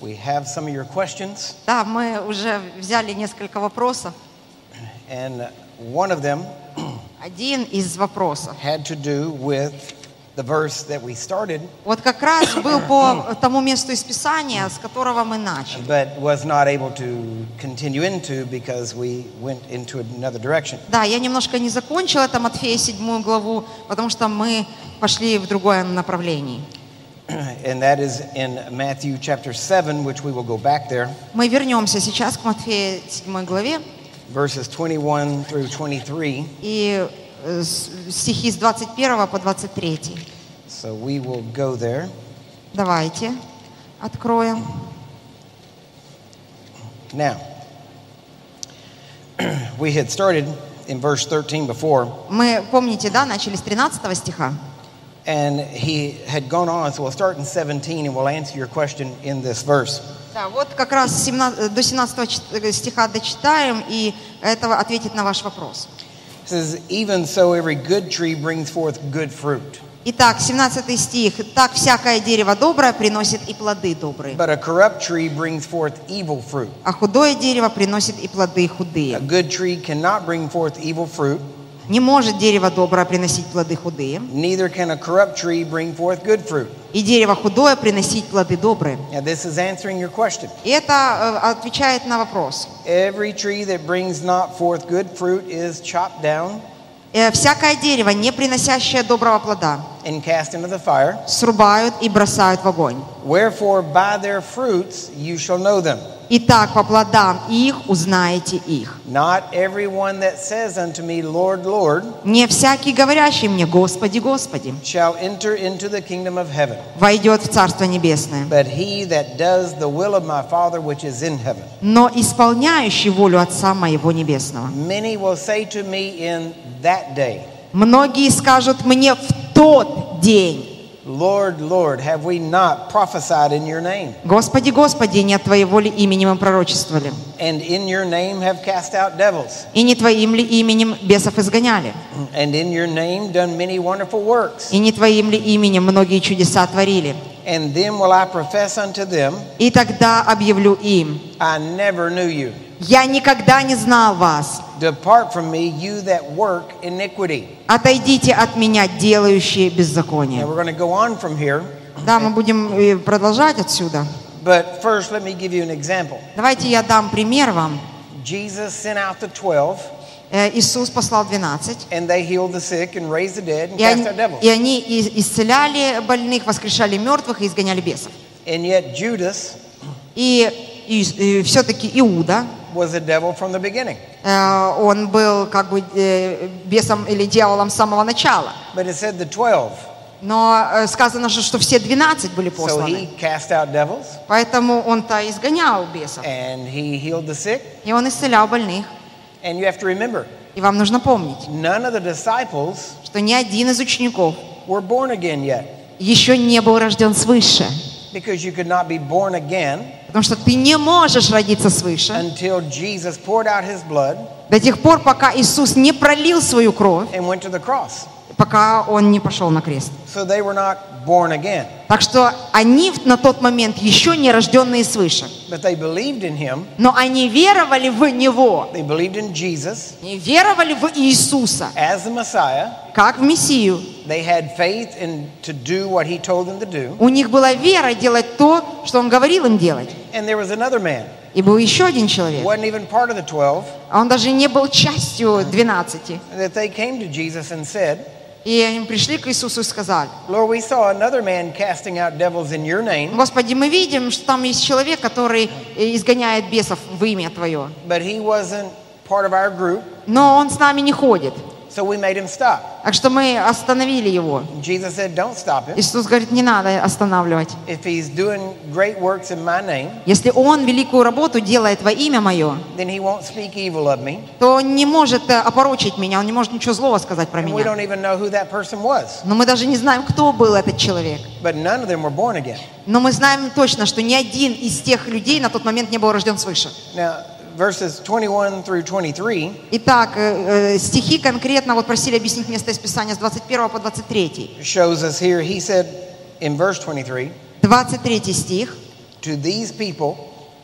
We have some of your questions, Да, мы уже взяли несколько вопросов. and one of them Один из вопросов. had to do with the verse that we started, Вот как раз был по тому месту из Писания, с которого мы начали. but was not able to continue into because we went into another direction. Да, я немножко не закончила это Матфея 7 главу, потому что мы пошли в другое направлении. And that is in Matthew chapter 7, which we will go back there, Мы вернемся сейчас к Матфея 7 главе verses 21 through 23. и э, с- стихи с 21 по 23. So we will go there. Давайте откроем. Now, we had started in verse 13 before, Мы, помните, да, начали с 13 стиха. and he had gone on, so we'll start in 17 and we'll answer your question in this verse. Да, вот как раз с 17 до 17 чит- э, стиха дочитаем, и этого ответит на ваш вопрос. It says, Even so, every good tree brings forth good fruit, Итак, 17 стих. «Так всякое дерево доброе приносит и плоды добрые, but a corrupt tree brings forth evil fruit. а худое дерево приносит и плоды A худые». good tree cannot bring forth evil fruit, Не может дерево доброе приносить плоды худые, neither can a corrupt tree bring forth good fruit. и дерево худое приносить плоды добрые. Now, this is answering your question. И это э, отвечает на вопрос. Every tree that brings not forth good fruit is chopped down Э, Всякое дерево, не приносящее доброго плода, and cast into the fire. срубают и бросают в огонь. Wherefore, by their fruits you shall know them. Итак, по плодам их узнаете их. Not everyone that says unto me, Lord, Lord, Не всякий, говорящий мне, Господи, Господи, shall enter into the kingdom of heaven, войдет в Царство Небесное, but he that does the will of my Father which is in heaven. но исполняющий волю Отца Моего Небесного. Many will say to me in that day, Многие скажут мне в тот день, Lord, Lord, have we not prophesied in your name? Господи, Господи, не от Твоей воли именем мы пророчествовали, And in your name have cast out devils? и не Твоим ли именем бесов изгоняли, And in your name done many wonderful works? и не Твоим ли именем многие чудеса творили. And then will I profess unto them, И тогда объявлю им, I never knew you. я никогда не знал вас, Depart from me, you that work iniquity. отойдите от меня, делающие Now беззаконие. we're going to go on from here, Да, мы будем э, продолжать отсюда. but first let me give you an example. Давайте я дам пример вам. Jesus sent out the 12, Э, Иисус послал 12, and they healed the sick and raised the dead and и cast они, out devils. и они и- исцеляли больных, воскрешали мертвых и изгоняли бесов. And yet Judas И, все-таки Иуда, was a devil from the beginning. э, он был как бы э, бесом или дьяволом с самого начала. But it said the 12. Но э, сказано же, что все 12 были So посланы. he cast out devils, Поэтому он-то изгонял бесов. and he healed the sick. И он исцелял больных. And you have to remember, И вам нужно помнить, что ни один из учеников were born again yet. еще не был рожден свыше. Because you could not be born again Потому что ты не можешь родиться свыше until Jesus poured out his blood до тех пор, пока Иисус не пролил свою кровь, and went to the cross. пока Он не пошел на крест. So they were not born again. Так что они на тот момент еще не рожденные свыше. But they believed in him. Но они веровали в Него. They believed in Jesus Они веровали в Иисуса, as the Messiah. как в Мессию. У них была вера делать то, что Он говорил им делать. И был еще один человек. wasn't even part of the 12, А он даже не был частью 12. that they came to Jesus and said, И они пришли к Иисусу и сказали, Господи, мы видим, что там есть человек, который э, изгоняет бесов в имя Твое. Но он с нами не ходит. So we made him stop. Так что мы остановили его. Jesus said, Don't stop him. Иисус говорит, не надо останавливать. If he's doing great works in my name, Если он великую работу делает во имя мое, then he won't speak evil of me. то он не может э, опорочить меня, он не может ничего злого сказать про And we меня. don't even know who that person was. Но мы даже не знаем, кто был этот человек. But none of them were born again. Но мы знаем точно, что ни один из тех людей на тот момент не был рожден свыше. Now, verses 21 through 23 Итак, э, э, стихи конкретно вот просили объяснить место из Писания с 21 по 23. shows us here, he said in verse 23, 23 стих. to these people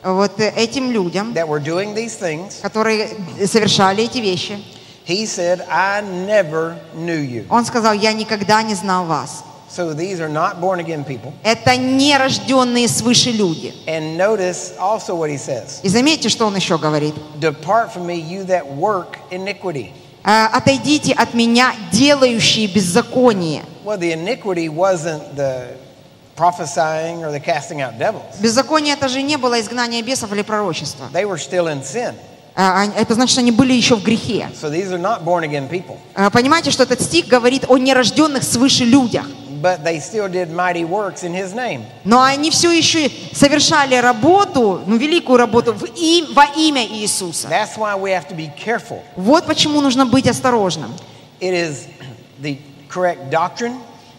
вот э, этим людям, that were doing these things, которые совершали эти вещи, he said, I never knew you. он сказал, я никогда не знал вас. So these are not born again people. Это нерожденные свыше люди. And notice also what he says И заметьте, что он еще говорит. Depart from me, you that work iniquity. «Э, Отойдите от меня, делающие беззаконие. Well, the iniquity wasn't the prophesying or the casting out devils, Беззаконие это же не было изгнание бесов или пророчества. they were still in sin. А, а, Это значит, они были еще в грехе. So these are not born again people. А, Понимаете, что этот стих говорит о нерожденных свыше людях. But they still did mighty works in his name. Но они все еще совершали работу, ну, великую работу в им- во имя Иисуса. That's why we have to be careful. Вот почему нужно быть осторожным. It is the correct doctrine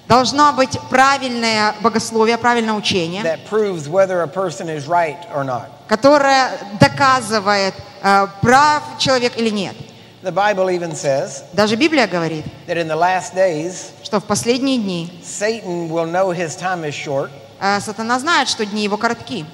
Должно быть правильное богословие, правильное учение, that proves whether a person is right or not. которое доказывает, э, прав человек или нет. The Bible even says Даже Библия говорит, that in the last days, что в последние дни Satan will know his time is short, э, сатана знает, что дни его коротки.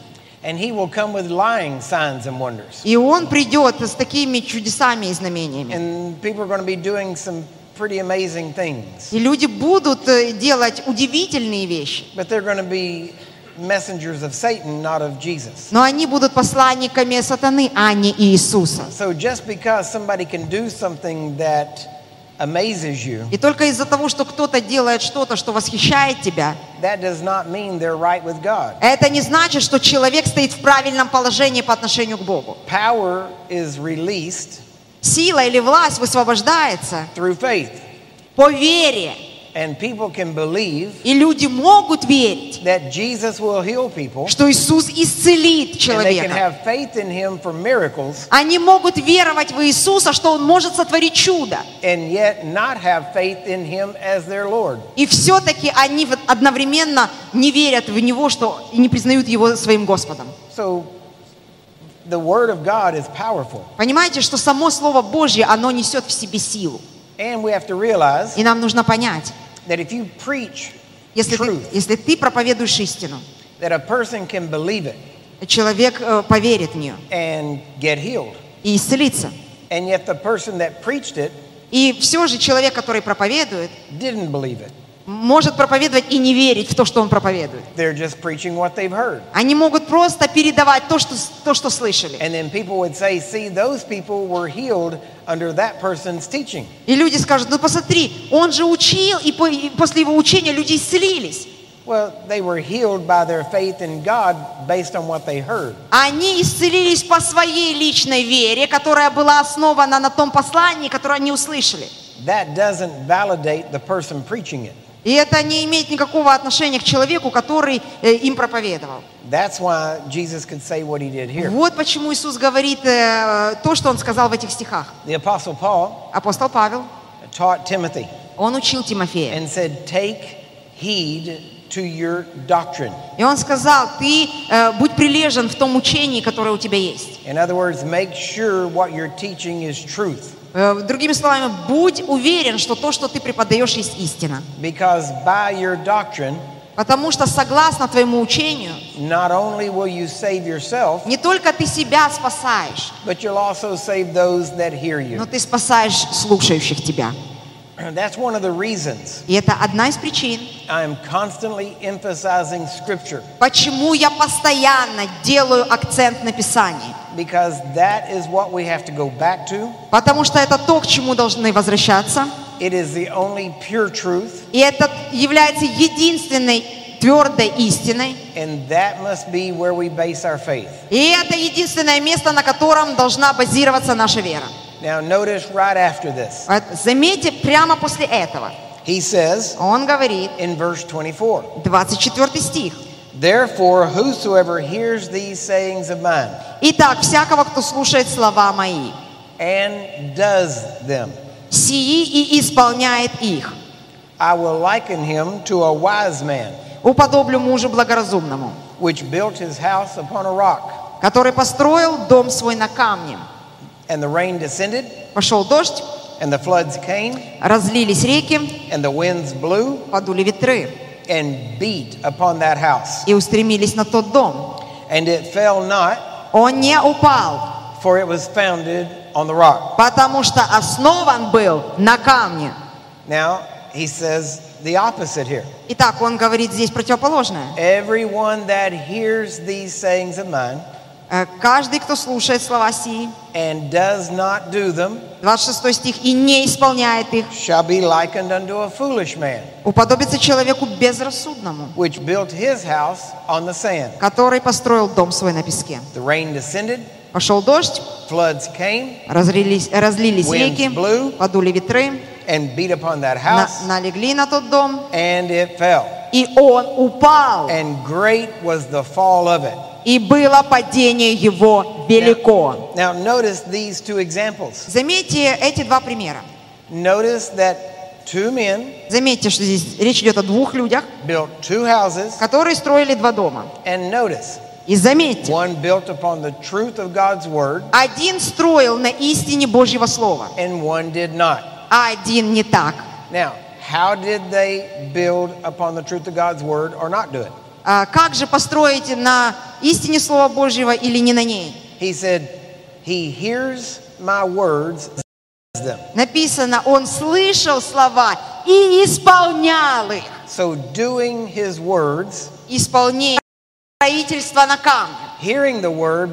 and he will come with lying signs and wonders. И он придет с такими чудесами и знамениями. And people are going to be doing some pretty amazing things. И люди будут э, делать удивительные вещи. But they're going to be messengers of Satan, not of Jesus. Но они будут посланниками сатаны, а не Иисуса. So just because somebody can do something that amazes you, И только из-за того, что кто-то делает что-то, что восхищает тебя, that does not mean they're right with God. это не значит, что человек стоит в правильном положении по отношению к Богу. Power is released Сила или власть высвобождается through faith. по вере. And people can believe И люди могут верить, that Jesus will heal people, что Иисус исцелит and they can человека. have faith in him for miracles, Они могут веровать в Иисуса, что Он может сотворить чудо. and yet not have faith in him as their Lord. И все-таки они одновременно не верят в Него, что и не признают Его своим Господом. So the Word of God is powerful. Понимаете, что само Слово Божье, оно несет в себе силу. And we have to realize И нам нужно понять, that if you preach если ты, truth, если ты проповедуешь истину, that a person can believe it человек э, поверит в нее and get healed. и исцелится. And yet the person that preached it И все же человек, который проповедует, didn't believe it. Может проповедовать и не верить в то, что он проповедует. They're just preaching what they've heard. Они могут просто передавать то, что, то, что слышали. And then people would say, see, those people were healed under that person's teaching. И люди скажут, ну посмотри, он же учил, и, по- и после его учения люди исцелились. Well, they were healed by their faith in God based on what they heard. Они исцелились по своей личной вере, которая была основана на том послании, которое они услышали. That doesn't validate the person preaching it. И это не имеет никакого отношения к человеку, который э, им проповедовал. That's why Jesus could say what he did here. Вот почему Иисус говорит э, то, что Он сказал в этих стихах. The Apostle Paul Апостол Павел, taught Timothy он учил Тимофея. and said, Take heed to your doctrine. И он сказал, ты э, будь прилежен в том учении, которое у тебя есть. In other words, make sure what you're teaching is truth. Э, другими словами, будь уверен, что то, что ты преподаешь, есть истина. Because by your doctrine, Потому что согласно твоему учению, not only will you save yourself, не только ты себя спасаешь, but you'll also save those that hear но you. ты спасаешь слушающих тебя. That's one of the reasons И это одна из причин, I'm constantly emphasizing Scripture. почему я постоянно делаю акцент на Писании. Because that is what we have to go back to. Потому что это то, к чему должны возвращаться. It is the only pure truth, И это является единственной твердой истиной. and that must be where we base our faith. И это единственное место, на котором должна базироваться наша вера. Now, notice right after this, Вот Заметьте, прямо после этого he says он говорит, in verse 24, 24 стих. Therefore, whosoever hears these sayings of mine Итак, всякого, кто слушает слова мои, and does them, сии и исполняет их, I will liken him to a wise man уподоблю мужу благоразумному, which built his house upon a rock. который построил дом свой на камне. And the rain descended, Пошел дождь, and the floods came, разлились реки, and the winds blew подули ветры and beat upon that house. и устремились на тот дом. And it fell not, он не упал, for it was founded on the rock. потому что основан был на камне. Now, he says the opposite here. Итак, он говорит здесь противоположное. Everyone that hears these sayings of mine Э, Каждый, кто слушает слова сии, and does not do them 26 стих, и не исполняет их, shall be likened unto a foolish man, уподобится человеку безрассудному, which built his house on the sand. который построил дом свой на песке. The rain descended, Пошел дождь, floods came, разлились, разлились Winds реки, blew. подули ветры, and beat upon that на- house, налегли на тот дом, and it fell. и он упал, And great was the fall of it. И было падение его велико. Now, notice these two examples. Заметьте эти два примера. Notice that two men Заметьте, что здесь речь идет о двух людях, built two houses, которые строили два дома. and notice И заметьте, one built upon the truth of God's word, один строил на истине Божьего Слова, and one did not. а один не так. Now, how did they build upon the truth of God's word or not do it? А как же построить на истине Слова Божьего или не на ней? He said, He hears my words, them. Написано, он слышал слова и исполнял их. So, doing his words, Исполнение строительства на камне. hearing the word,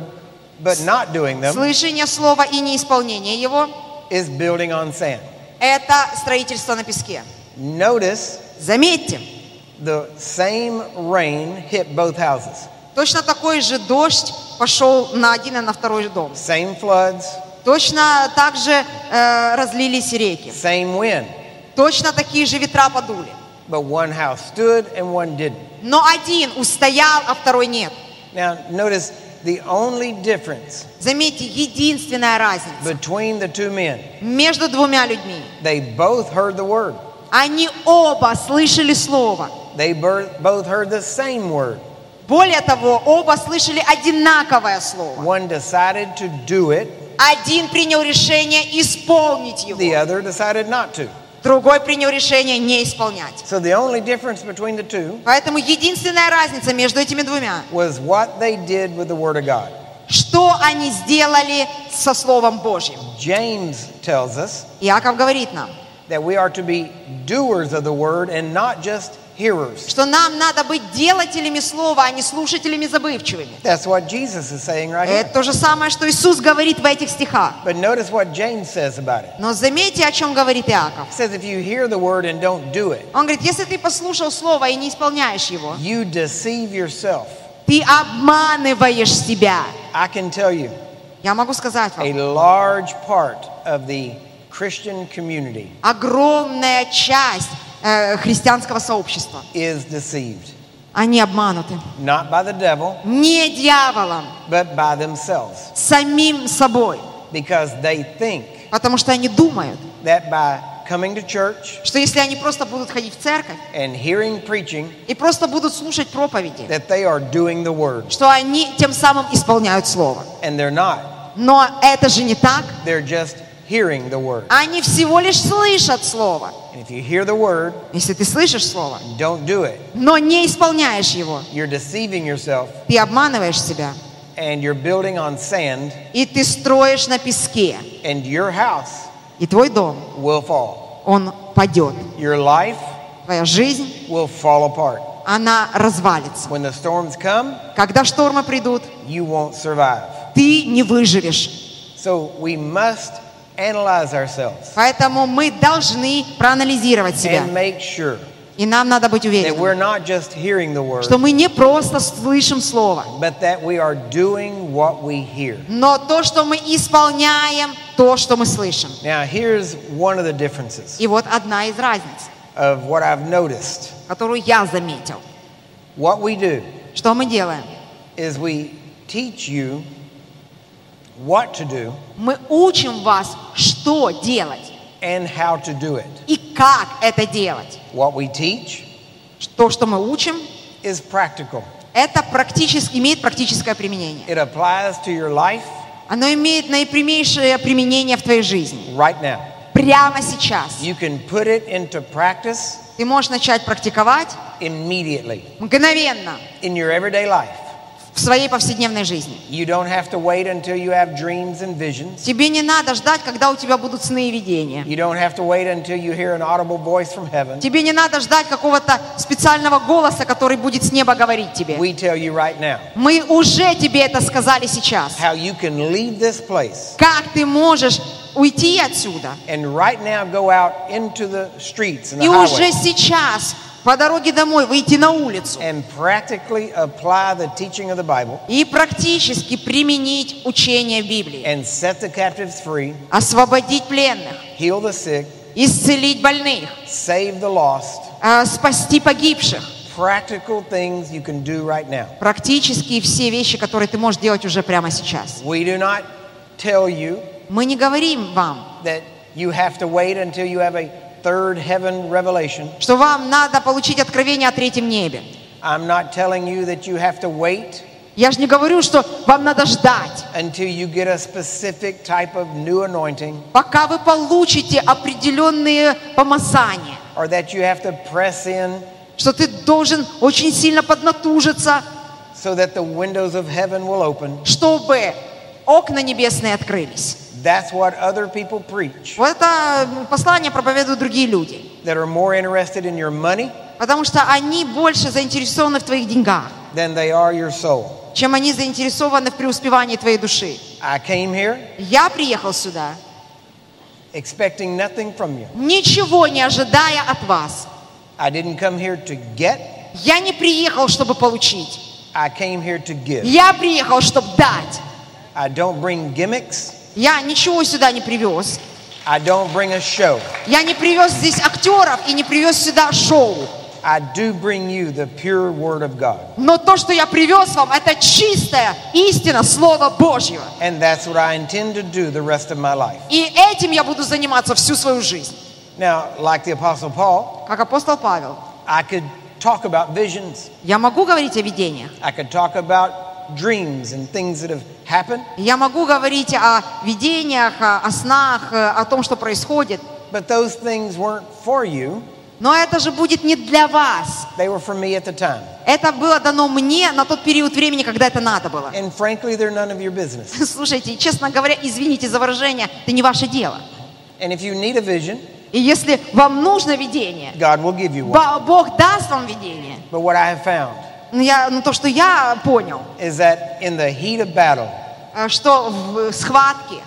but not doing them, Слышание слова и неисполнение его is building on sand. – это строительство на песке. Notice Заметьте, the same rain hit both houses, точно такой же дождь пошел на один и на второй дом. same floods, Точно так же э, разлились реки. same wind, Точно такие же ветра подули. but one house stood and one didn't. Но один устоял, а второй нет. Now, notice the only difference Заметьте, единственная разница between the two men, между двумя людьми. they both heard the word. Они оба слышали слово. They bur- both heard the same word. Более того, оба слышали одинаковое слово. One decided to do it, Один принял решение исполнить the его, other decided not to. другой принял решение не исполнять. So the only difference between the two Поэтому единственная разница между этими двумя, was what they did with the word of God. что они сделали со Словом Божьим. James tells us Иаков говорит нам, that we are to be doers of the word and not just hearers. что нам надо быть делателями Слова, а не слушателями забывчивыми. That's what Jesus is saying right here. Это то же самое, что Иисус говорит в этих стихах. But notice what James says about it. Но заметьте, о чем говорит Иаков. He says if you hear the word and don't do it, Он говорит, если ты послушал Слово и не исполняешь его, you deceive yourself. ты обманываешь себя. I can tell you, Я могу сказать a вам, large part of the Christian community огромная часть э, христианского сообщества, is deceived, они обмануты. not by the devil, Не дьяволом, but by themselves, самим собой. because they think Потому что они думают, that by coming to church что если они просто будут ходить в церковь and hearing preaching, и просто будут слушать проповеди, that they are doing the word, что они тем самым исполняют Слово. and they're not. Но это же не так. They're just hearing the word. Они всего лишь слышат Слово. And if you hear the word, Если ты слышишь Слово, and don't do it, но не исполняешь его, you're deceiving yourself ты обманываешь себя. and you're building on sand, И ты строишь на песке. and your house И твой дом, will fall. он падет. Your life Твоя жизнь, will fall apart. она развалится. When the storms come, Когда штормы придут, you won't survive. ты не выживешь. So we must analyze ourselves Поэтому мы должны проанализировать себя. and make sure И нам надо быть that уверенными, we're not just hearing the word, что мы не просто слышим Слово, but that we are doing what we hear. но то, что мы исполняем, то, что мы слышим. Now, here's one of the differences И вот одна из разниц, of what I've noticed. которую я заметил. What we do Что мы делаем? What to do Мы учим вас, что делать and how to do it. и как это делать. What we teach То, что мы учим, is practical. это практически, имеет практическое применение. It applies to your life Оно имеет наипрямейшее применение в твоей жизни. right now. Прямо сейчас. You can put it into practice Ты можешь начать практиковать immediately мгновенно in your everyday life. В своей повседневной жизни. You don't have to wait until you have dreams and visions. Тебе не надо ждать, когда у тебя будут сны и видения. You don't have to wait until you hear an audible voice from heaven. Тебе не надо ждать какого-то специального голоса, который будет с неба говорить тебе. We tell you right now Мы уже тебе это сказали сейчас. how you can leave this place Как ты можешь уйти отсюда and right now go out into the streets and the и уже сейчас по дороге домой выйти на улицу and practically apply the teaching of the Bible и практически применить учение Библии, and set the captives free, освободить пленных, heal the sick, исцелить больных, save the lost. э, спасти погибших. Practical things you can do right now. Практически все вещи, которые ты можешь делать уже прямо сейчас. We do not tell you Мы не говорим вам, that you have to wait until you have a third heaven revelation. что вам надо получить откровение о третьем небе. I'm not telling you that you have to wait Я же не говорю, что вам надо ждать, пока вы получите определенные помазания, что ты должен очень сильно поднатужиться, so чтобы окна небесные открылись. That's what other people preach Вот это послание проповедуют другие люди, that are more interested in your money потому что они больше заинтересованы в твоих деньгах, than they are your soul. чем они заинтересованы в преуспевании твоей души. I came here Я приехал сюда, expecting nothing from you. ничего не ожидая от вас. I didn't come here to get, Я не приехал, чтобы получить. I came here to give. Я приехал, чтобы дать. I don't bring gimmicks, Я ничего сюда не привез. I don't bring a show. Я не привез здесь актеров и не привез сюда шоу. I do bring you the pure Word of God. Но то, что я привез вам, это чистая истина Слова Божьего. And that's what I intend to do the rest of my life. И этим я буду заниматься всю свою жизнь. Now, like the Apostle Paul, Как апостол Павел. I could talk about visions, Я могу говорить о видениях. I could talk about dreams and things that have happened, Я могу говорить о видениях, о, снах, э, о том, что происходит. but those things weren't for you, Но это же будет не для вас. they were for me at the time. Это было дано мне на тот период времени, когда это надо было. And frankly, they're none of your business. Слушайте, честно говоря, извините за выражение, это не ваше дело. And if you need a vision, И если вам нужно видение, God will give you one. Бог даст вам видение. But what I have found Но, я, но то, что я понял, is that in the heat of battle, э, что в схватке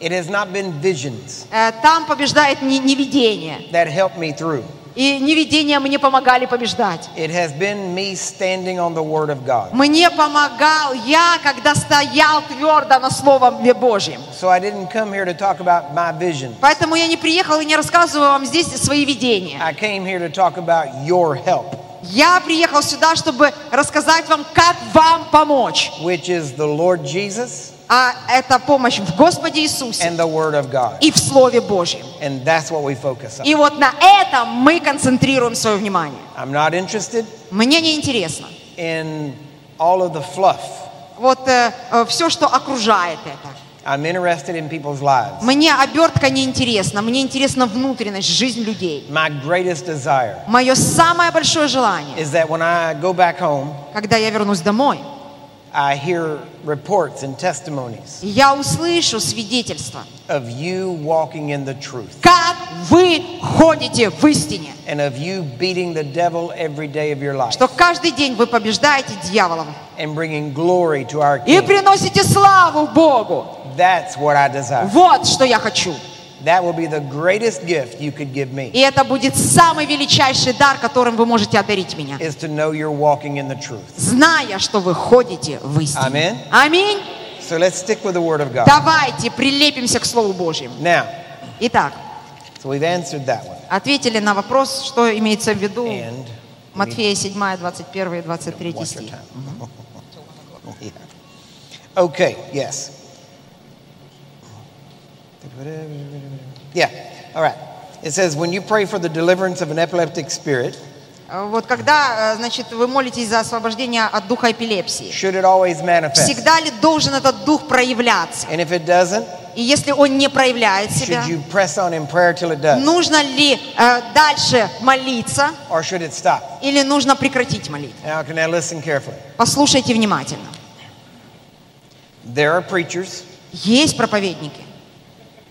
it has not been visions э, там побеждает не, не видение. that helped me through. И невидения мне помогали побеждать. It has been me standing on the Word of God. Мне помогал я, когда стоял твердо на Словом Божьем. So I didn't come here to talk about my vision. Поэтому я не приехал и не рассказываю вам здесь свои видения. Я приехал сюда, чтобы рассказать вам, как вам помочь. which is the Lord Jesus А это помощь в Господе Иисусе and the Word of God. и в Слове Божьем. And that's what we focus on. И вот на этом мы концентрируем свое внимание. I'm not interested Мне не интересно. in all of the fluff. Вот все, что окружает это. I'm interested in people's lives. Мне обертка не интересна. Мне интересна внутренность, жизнь людей. My greatest desire Мое самое большое желание, is that when I go back home, когда я вернусь домой, I hear reports and testimonies я услышу свидетельство, of you walking in the truth как вы ходите в истине. and of you beating the devil every day of your life Что каждый день вы побеждаете дьявола and bringing glory to our и King. приносите славу Богу. That's what I desire. Вот что я хочу. That will be the greatest gift you could give me И это будет самый величайший дар, которым вы можете одарить меня. is to know you're walking in the truth. Зная, что вы ходите в истине. Аминь. Аминь. So let's stick with the Word of God. Давайте прилепимся к Слову Божьему. Now, Итак, so we've answered that one. ответили на вопрос, что имеется в виду And Матфея 7, 21 и 23 watch your стих. Okay, yes. Yeah, all right. It says, when you pray for the deliverance of an epileptic spirit, Э, Вот когда, э, значит, вы молитесь за освобождение от духа эпилепсии, всегда ли должен этот дух проявляться? И если он не проявляет себя, нужно ли э, дальше молиться или нужно прекратить молитву? Послушайте внимательно. There are preachers, Есть проповедники.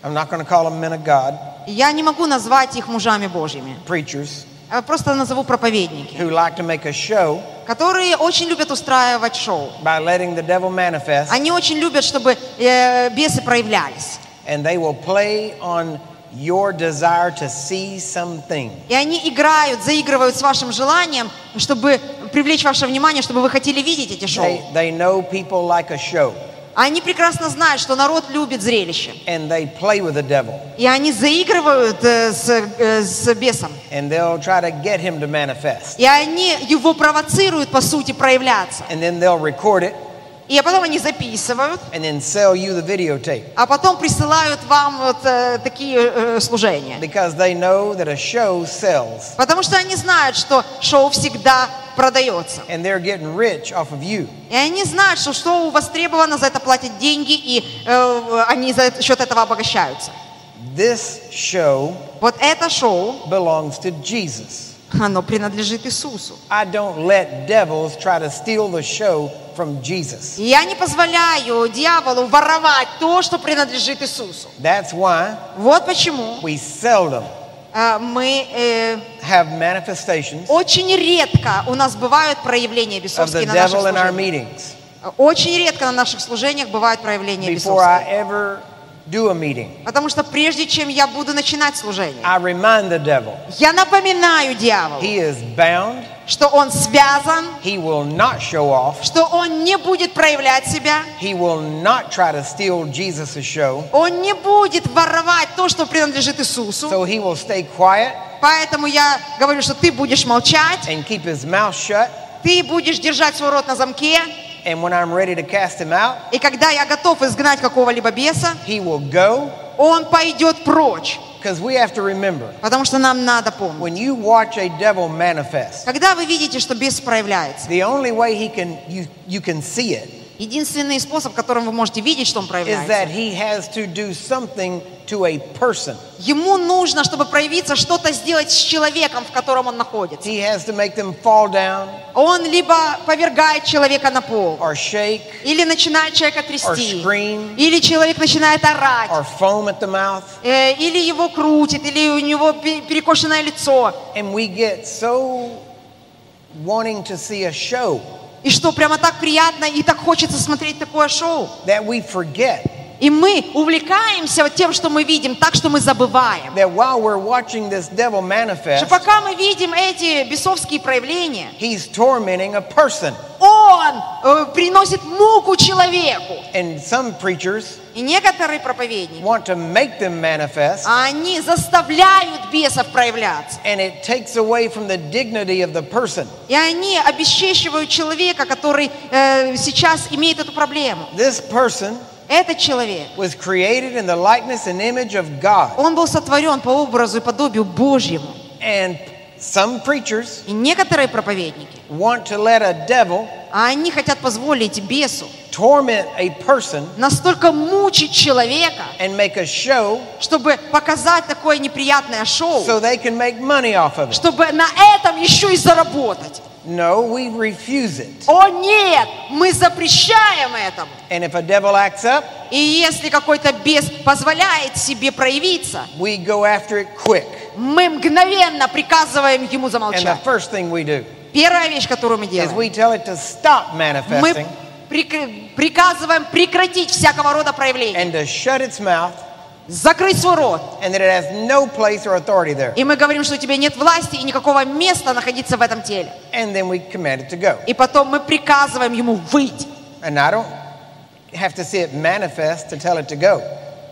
I'm not going to call them men of God, Я не могу назвать их мужами Божьими. preachers, Я просто назову проповедники, who like to make a show которые очень любят устраивать шоу. by letting the devil manifest, Они очень любят, чтобы э, бесы проявлялись. and they will play on your desire to see something. И они играют, заигрывают с вашим желанием, чтобы привлечь ваше внимание, чтобы вы хотели видеть эти шоу. They, they know people like a show, Они прекрасно знают, что народ любит зрелище. and they play with the devil, И они заигрывают э, с, э, с бесом. and they'll try to get him to manifest. И они его провоцируют, по сути, проявляться. And then they'll record it, И потом они записывают, and then sell you the videotape. а потом присылают вам вот э, такие э, служения. Because they know that a show sells, Потому что они знают, что шоу всегда продается. and they're getting rich off of you. И они знают, что шоу востребовано, за это платят деньги, и э, они за счет этого обогащаются. This show Вот это шоу, belongs to Jesus. Оно принадлежит Иисусу. I don't let devils try to steal the show from Jesus. Я не позволяю дьяволу воровать то, что принадлежит Иисусу. That's why Вот почему we seldom э, мы э, have manifestations очень редко у нас бывают проявления бесовские на наших служениях. Очень редко на наших служениях бывают проявления бесовские. Do a meeting, Потому что прежде чем я буду начинать служение, I remind the devil. я напоминаю дьяволу, he is bound, что он связан, he will not show off, что он не будет проявлять себя, he will not try to steal show, он не будет воровать то, что принадлежит Иисусу. so he will stay quiet Поэтому я говорю, что ты будешь молчать, and keep his mouth shut. ты будешь держать свой рот на замке, And when I'm ready to cast him out, и когда я готов изгнать какого-либо беса, he will go. он пойдет прочь. Because we have to remember, Потому что нам надо помнить. when you watch a devil manifest, Когда вы видите, что бес проявляется, the only way he can you you can see it единственный способ, которым вы можете видеть, что он is проявляется, that he has to do something to a person. ему нужно, чтобы проявиться, что-то сделать с человеком, в котором он находится. He has to make them fall down Он либо повергает человека на пол, or shake или начинает человека or трясти, scream или человек начинает орать, or foam at the mouth. э, или его крутит, или у него пе- перекошенное лицо. And we get so wanting to see a show И что, прямо так приятно и так хочется смотреть такое шоу. that we forget И мы увлекаемся тем, что мы видим, так что мы забываем. that while we're watching this devil Что пока мы видим эти бесовские проявления, he's tormenting a person. он э, приносит муку человеку. And some preachers И некоторые проповедники, want to make them manifest, они заставляют бесов проявляться. and it takes away from the dignity of the person. И они обесчещивают человека, который э, сейчас имеет эту проблему. This person Этот человек, was created in the likeness and image of God. он был сотворен по образу и подобию Божьему. And some preachers И некоторые проповедники, want to let a devil а они хотят позволить бесу torment a person настолько мучить человека, and make a show чтобы показать такое неприятное шоу, so they can make money off of it. чтобы на этом еще и заработать. No, we refuse it. О нет, мы запрещаем этому. And if a devil acts up, И если какой-то бес позволяет себе проявиться, we go after it quick. мы мгновенно приказываем ему And the замолчать. first thing we do Первая вещь, которую мы is делаем, we tell it to stop мы manifesting прик- приказываем прекратить всякого рода проявления, and to shut its mouth закрыть свой рот. and that it has no place or authority there. И мы говорим, что у тебя нет власти и никакого места находиться в этом теле. And then we command it to go. И потом мы приказываем ему выйти. And I don't have to see it manifest to tell it to go.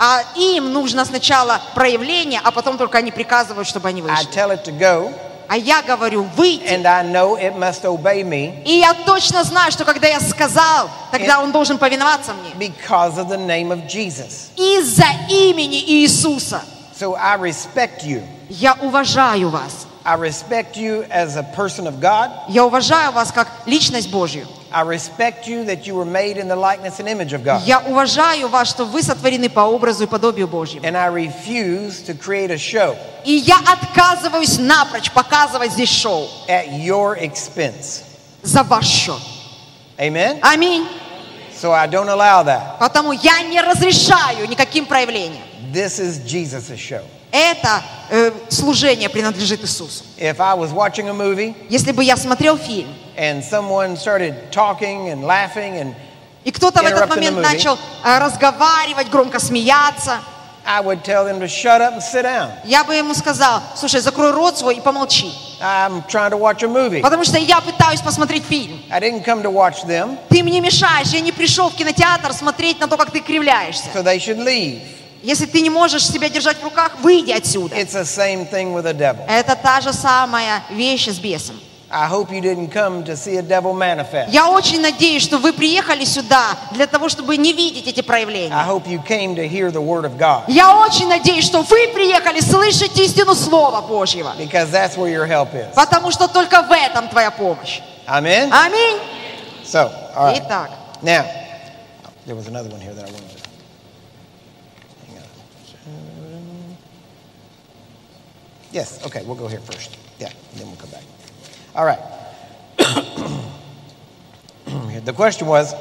А им нужно сначала проявление, а потом только они приказывают, чтобы они I вышли. tell it to go, А я говорю, выйти. and I know it must obey me И я точно знаю, что когда я сказал, тогда он должен повиноваться мне. because of the name of Jesus. Из-за имени Иисуса. So I respect you. Я уважаю вас. I respect you as a person of God. Я уважаю вас как личность Божью. I respect you that you were made in the likeness and image of God. Я уважаю вас, что вы сотворены по образу и подобию Божьему. And I refuse to create a show И я отказываюсь напрочь показывать здесь шоу at your expense. за ваш счет. Amen? Аминь. So I don't allow that. Поэтому я не разрешаю никаким проявлениям. This is Jesus' show. Это э, служение принадлежит Иисусу. If I was watching a movie Если бы я смотрел фильм, and someone started talking and laughing and и кто-то в этот момент начал э, разговаривать, громко смеяться, I would tell them to shut up and sit down. я бы ему сказал, слушай, закрой рот свой и помолчи. I'm trying to watch a movie. Потому что я пытаюсь посмотреть фильм. I didn't come to watch them, Ты мне мешаешь, я не пришел в кинотеатр смотреть на то, как ты кривляешься. so they should leave. Если ты не можешь себя держать в руках, выйди отсюда. It's the same thing with the devil. Это та же самая вещь с бесом. I hope you didn't come to see a devil manifest. Я очень надеюсь, что вы приехали сюда для того, чтобы не видеть эти I проявления. hope you came to hear the word of God Я очень надеюсь, что вы приехали слышать истину Слова Божьего. because that's where your help is. Потому что только в этом твоя помощь. Amen? Аминь. So, all right. Итак, Now, there was another one here that I wanted to. Hang on. Yes, okay, we'll go here first. Yeah, and then we'll come back. All right. the question was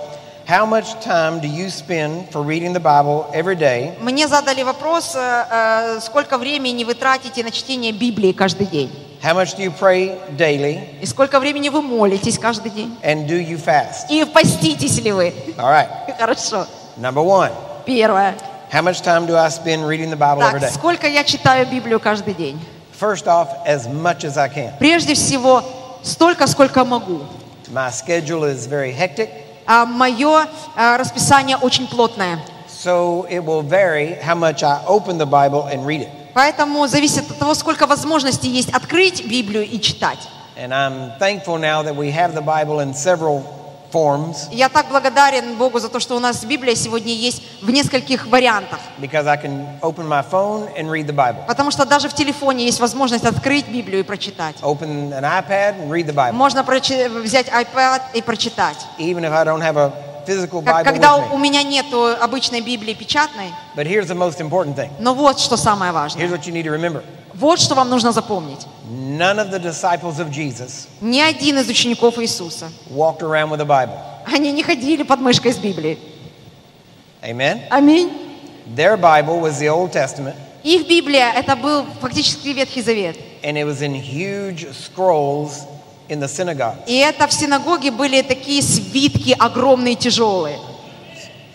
How much time do you spend for reading the Bible every day? мне задали вопрос, э, э, сколько времени вы тратите на чтение Библии каждый день? How much do you pray daily? И сколько времени вы молитесь каждый день? And do you fast? И поститесь ли вы? All right. Хорошо. Number one Первое. How much time do I spend reading the Bible every Так, day? сколько я читаю Библию каждый день? First off, as much as I can. Прежде всего, столько, сколько могу. My schedule is very hectic. А мое э, расписание очень плотное. So it will vary how much I open the Bible and read it. Поэтому зависит от того, сколько возможностей есть открыть Библию и читать. And I'm thankful now that we have the Bible in several forms Я так благодарен Богу за то, что у нас Библия сегодня есть в нескольких вариантах. because I can open my phone and read the Bible. Потому что даже в телефоне есть возможность открыть Библию и прочитать. Open an iPad and read the Bible. Можно взять iPad и прочитать. Even if I don't have a physical Bible когда у меня нет обычной Библии печатной, But here's the most important thing. но вот что самое Here's важное. what you need to remember. Вот что вам нужно запомнить. None of the disciples of Jesus Ни один из учеников Иисуса, walked around with a Bible. они не ходили под мышкой с Библией. Amen? Аминь. Their Bible was the Old Testament, Их Библия – это был фактически Ветхий Завет. and it was in huge scrolls in the synagogue. И это в синагоге были такие свитки огромные, тяжелые.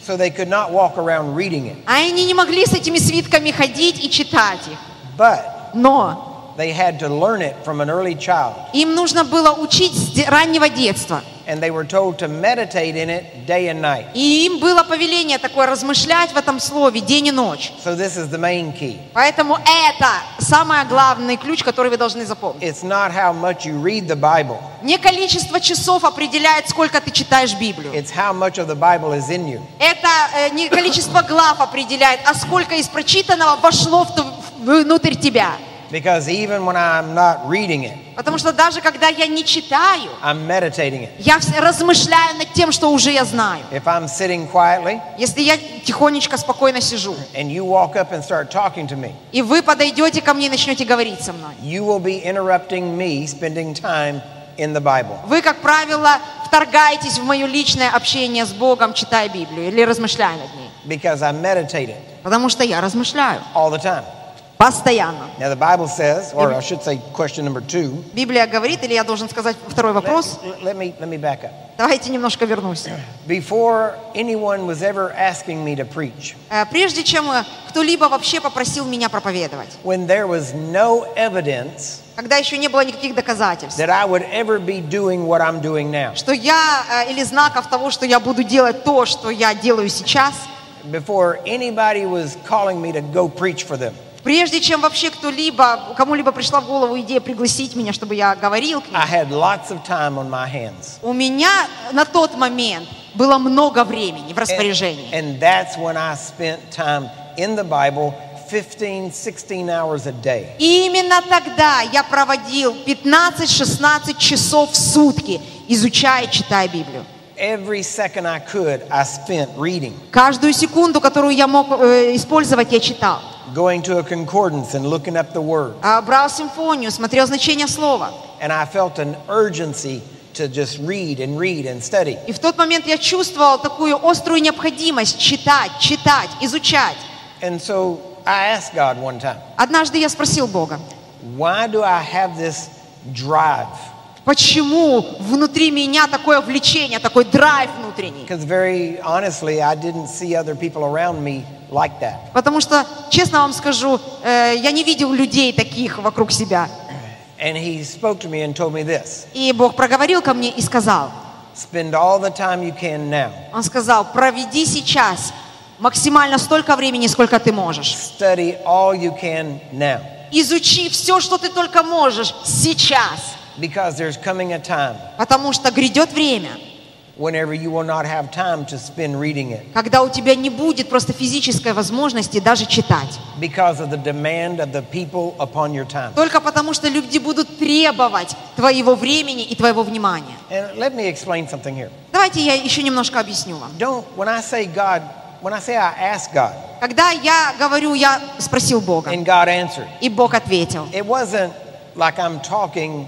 So they could not walk around reading it. А они не могли с этими свитками ходить и читать их. But Но they had to learn it from an early child. им нужно было учить с раннего детства. And they were told to meditate in it day and night. И им было повеление такое размышлять в этом слове день и ночь. So this is the main key. Поэтому это самый главный ключ, который вы должны запомнить. It's not how much you read the Bible, Не количество часов определяет, сколько ты читаешь Библию. it's how much of the Bible is in you. Это э, не количество глав определяет, а сколько из прочитанного вошло в внутрь тебя. Because even when I'm not reading it, Потому что даже когда я не читаю, I'm meditating it. я размышляю над тем, что уже я знаю. If I'm sitting quietly Если я тихонечко, спокойно сижу, and you walk up and start talking to me, и вы подойдете ко мне и начнете говорить со мной, you will be interrupting me spending time in the Bible. вы, как правило, вторгаетесь в мое личное общение с Богом, читая Библию или размышляя над ней. Because I meditate it Потому что я размышляю all the time. постоянно. Now, the Bible says, or I should say, question number two. Библия говорит, или я должен сказать второй вопрос? Let, let me, let me back up. Давайте немножко вернусь. Before anyone was ever asking me to preach, Э, Прежде чем э, кто-либо вообще попросил меня проповедовать, when there was no evidence когда еще не было никаких доказательств, that I would ever be doing what I'm doing now, что я, э, или знаков того, что я буду делать то, что я делаю сейчас, before anybody was calling me to go preach for them, Прежде чем вообще кто-либо, кому-либо пришла в голову идея пригласить меня, чтобы я говорил к ним, I had lots of time on my hands. у меня на тот момент было много времени в And, распоряжении. and that's when I spent time in the Bible 15, 16 hours a day. И именно тогда я проводил 15-16 часов в сутки, изучая читая Библию. Every second I could, I spent reading, Каждую секунду, которую я мог э, использовать, я читал. going to a concordance and looking up the word. А, Брал симфонию, смотрел значение слова. And I felt an urgency to just read and read and study. И в тот момент я чувствовал такую острую необходимость читать, читать, изучать. And so I asked God one time, Однажды я спросил Бога, why do I have this drive? Почему внутри меня такое влечение, такой драйв внутренний? Because very honestly, I didn't see other people around me like that. Потому что, честно вам скажу, э, я не видел людей таких вокруг себя. And he spoke to me and told me this И Бог проговорил ко мне и сказал, spend all the time you can now Он сказал, проведи сейчас максимально столько времени, сколько ты можешь. study all you can now Изучи все, что ты только можешь сейчас. because there's coming a time Потому что грядет время, whenever you will not have time to spend reading it когда у тебя не будет просто физической возможности даже читать. because of the demand of the people upon your time. Только потому, что люди будут требовать твоего времени и твоего внимания. And let me explain something here. Давайте я еще немножко объясню вам. Don't when I say God, when I say I asked God Когда я говорю, я спросил Бога, and God answered, и Бог ответил. it wasn't like I'm talking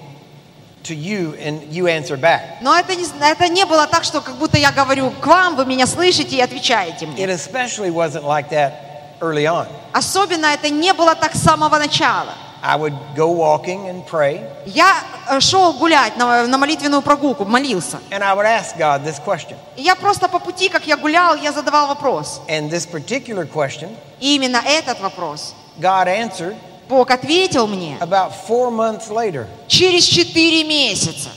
to you and you answer back. Но это не, это не было так, что как будто я говорю к вам, вы меня слышите и отвечаете мне. It especially wasn't like that early on. Особенно это не было так с самого начала. I would go walking and pray, Я э, шел гулять на, на молитвенную прогулку, молился. and I would ask God this question. И я просто по пути, как я гулял, я задавал вопрос. And this particular question, И именно этот вопрос God answered Бог ответил мне about four months later. через четыре месяца.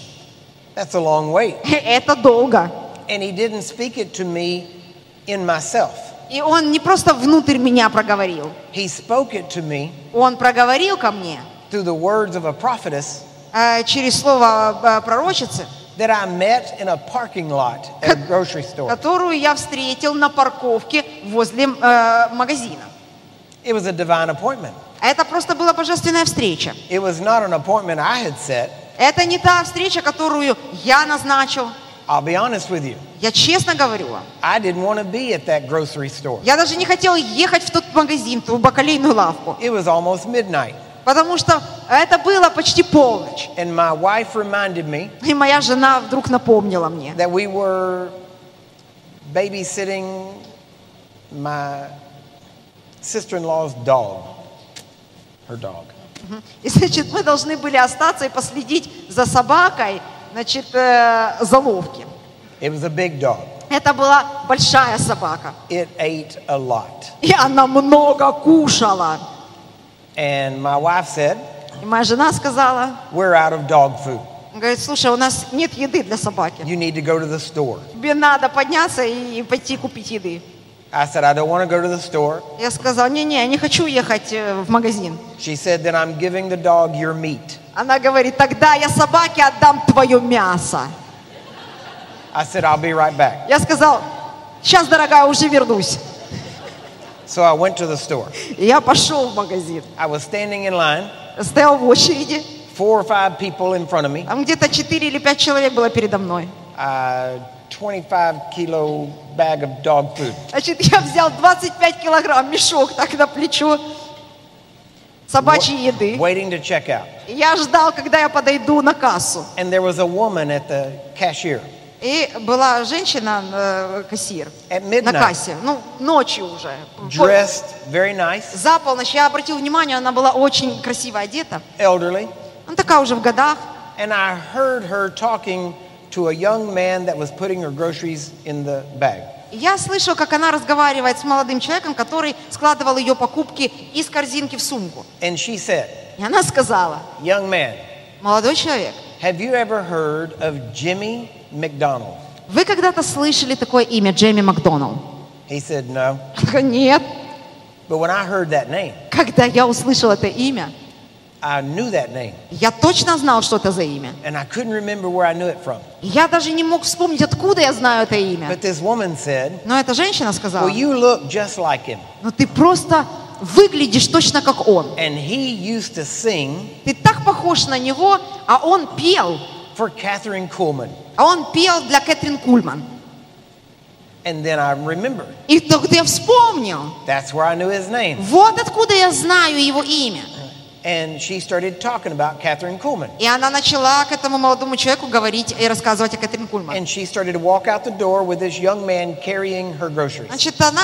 That's a long wait. Это долго. And He didn't speak it to me in myself. И Он не просто внутрь меня проговорил. He spoke it to me Он проговорил ко мне through the words of a prophetess э, через слово э, пророчицы, that I met in a parking lot at a grocery store. которую я встретил на парковке возле э, магазина. It was a divine appointment. Это просто была божественная встреча. It was not an appointment I had set. Это не та встреча, которую я назначил. I'll be honest with you. Я честно говорю вам. I didn't want to be at that grocery store. Я даже не хотела ехать в тот магазин, в ту бакалейную лавку. It was almost midnight. Потому что это было почти полночь. And my wife reminded me И моя жена вдруг напомнила мне, that we were babysitting my sister in law's dog, her dog. и значит, мы должны были остаться и последить за собакой, значит, э, заловки. It was a big dog. Это была большая собака. It ate a lot. И она много кушала. And my wife said, И моя жена сказала, We're out of dog food. говорит, слушай, у нас нет еды для собаки. You need to go to the store. Тебе надо подняться и пойти купить еды. I said, I don't want to go to the store. Я сказала, не-не, я не хочу ехать э, в магазин. She said, Then I'm giving the dog your meat. Она говорит, тогда я собаке отдам твое мясо. I said, I'll be right back. Я сказал, сейчас, дорогая, уже вернусь. So I went to the store. Я пошел в магазин. I was standing in line, Стоял в очереди. four or five people in front of me, Там где-то 4 или 5 человек было передо мной. a 25 kilo bag of dog food. Значит, я взял 25 килограмм мешок так на плечо собачьей еды. Waiting to check out. И Я ждал, когда я подойду на кассу. And there was a woman at the cashier. И была женщина, э, кассир, At на midnight, кассе. Ну, ночью уже. dressed very nice, За полночь я обратил внимание, она была очень красиво одета. elderly, Она такая уже в годах. and I heard her talking to a young man that was putting her groceries in the bag. И Я слышал, как она разговаривает с молодым человеком, который складывал ее покупки из корзинки в сумку. And she said, И она сказала, Young man, молодой человек, have you ever heard of Jimmy McDonald? вы когда-то слышали такое имя Джейми Макдоналд? He said, No. Она такая, Нет. But when I heard that name, Когда я услышал это имя, I knew that name. я точно знал, что это за имя. And I couldn't remember where I knew it from. Я даже не мог вспомнить, откуда я знаю это имя. But this woman said, Но эта женщина сказала, Well, you look just like him. ну ты просто выглядишь точно как он. And he used to sing Ты так похож на него, а он пел. for Catherine Kuhlman. А он пел для Кэтрин Кульман. And then I remembered. И тогда я вспомнил. That's where I knew his name. Вот откуда я знаю его имя. And she started talking about Catherine Kuhlman. И она начала к этому молодому человеку говорить и рассказывать о Кэтрин Кульман. And she started to walk out the door with this young man carrying her groceries. Значит, она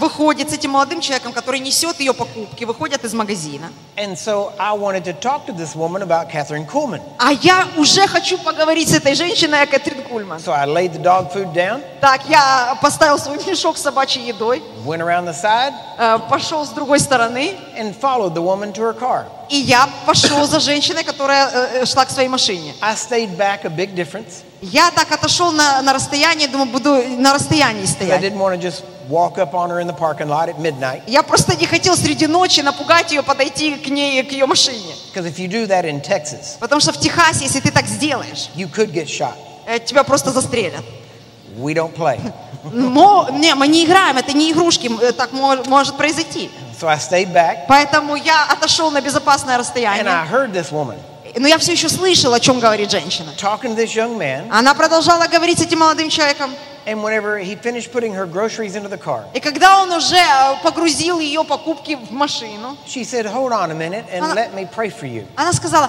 выходит с этим молодым человеком, который несет ее покупки, выходят из магазина. And so I wanted to talk to this woman about Catherine Kuhlman. А я уже хочу поговорить с этой женщиной о Кэтрин Кульман. So I laid the dog food down, Так, я поставил свой мешок с собачьей едой, went around the side, э, пошел с другой стороны, and followed the woman to her car. и я пошел за женщиной, которая э, э, шла к своей машине. I stayed back a big difference. Я так отошел на, на расстояние, думаю, буду на расстоянии 'cause I стоять. didn't want to just walk up on her in the parking lot at midnight. Я просто не хотел среди ночи напугать ее, подойти к ней, к ее машине. Because if you do that in Texas, Потому что в Техасе, если ты так сделаешь, you could get shot. Тебя просто застрелят. We don't play. Но, не, мы не играем, это не игрушки, так мо- может произойти. So I stayed back, Поэтому я отошел на безопасное and I расстояние. heard this woman Но я все еще слышал, о чем говорит женщина. talking to this young man. Она продолжала говорить с этим молодым человеком. And whenever he finished putting her groceries into the car, И когда он уже э, погрузил ее покупки в машину, she said, Hold on a minute and Она- let me pray for you. она сказала, «Э,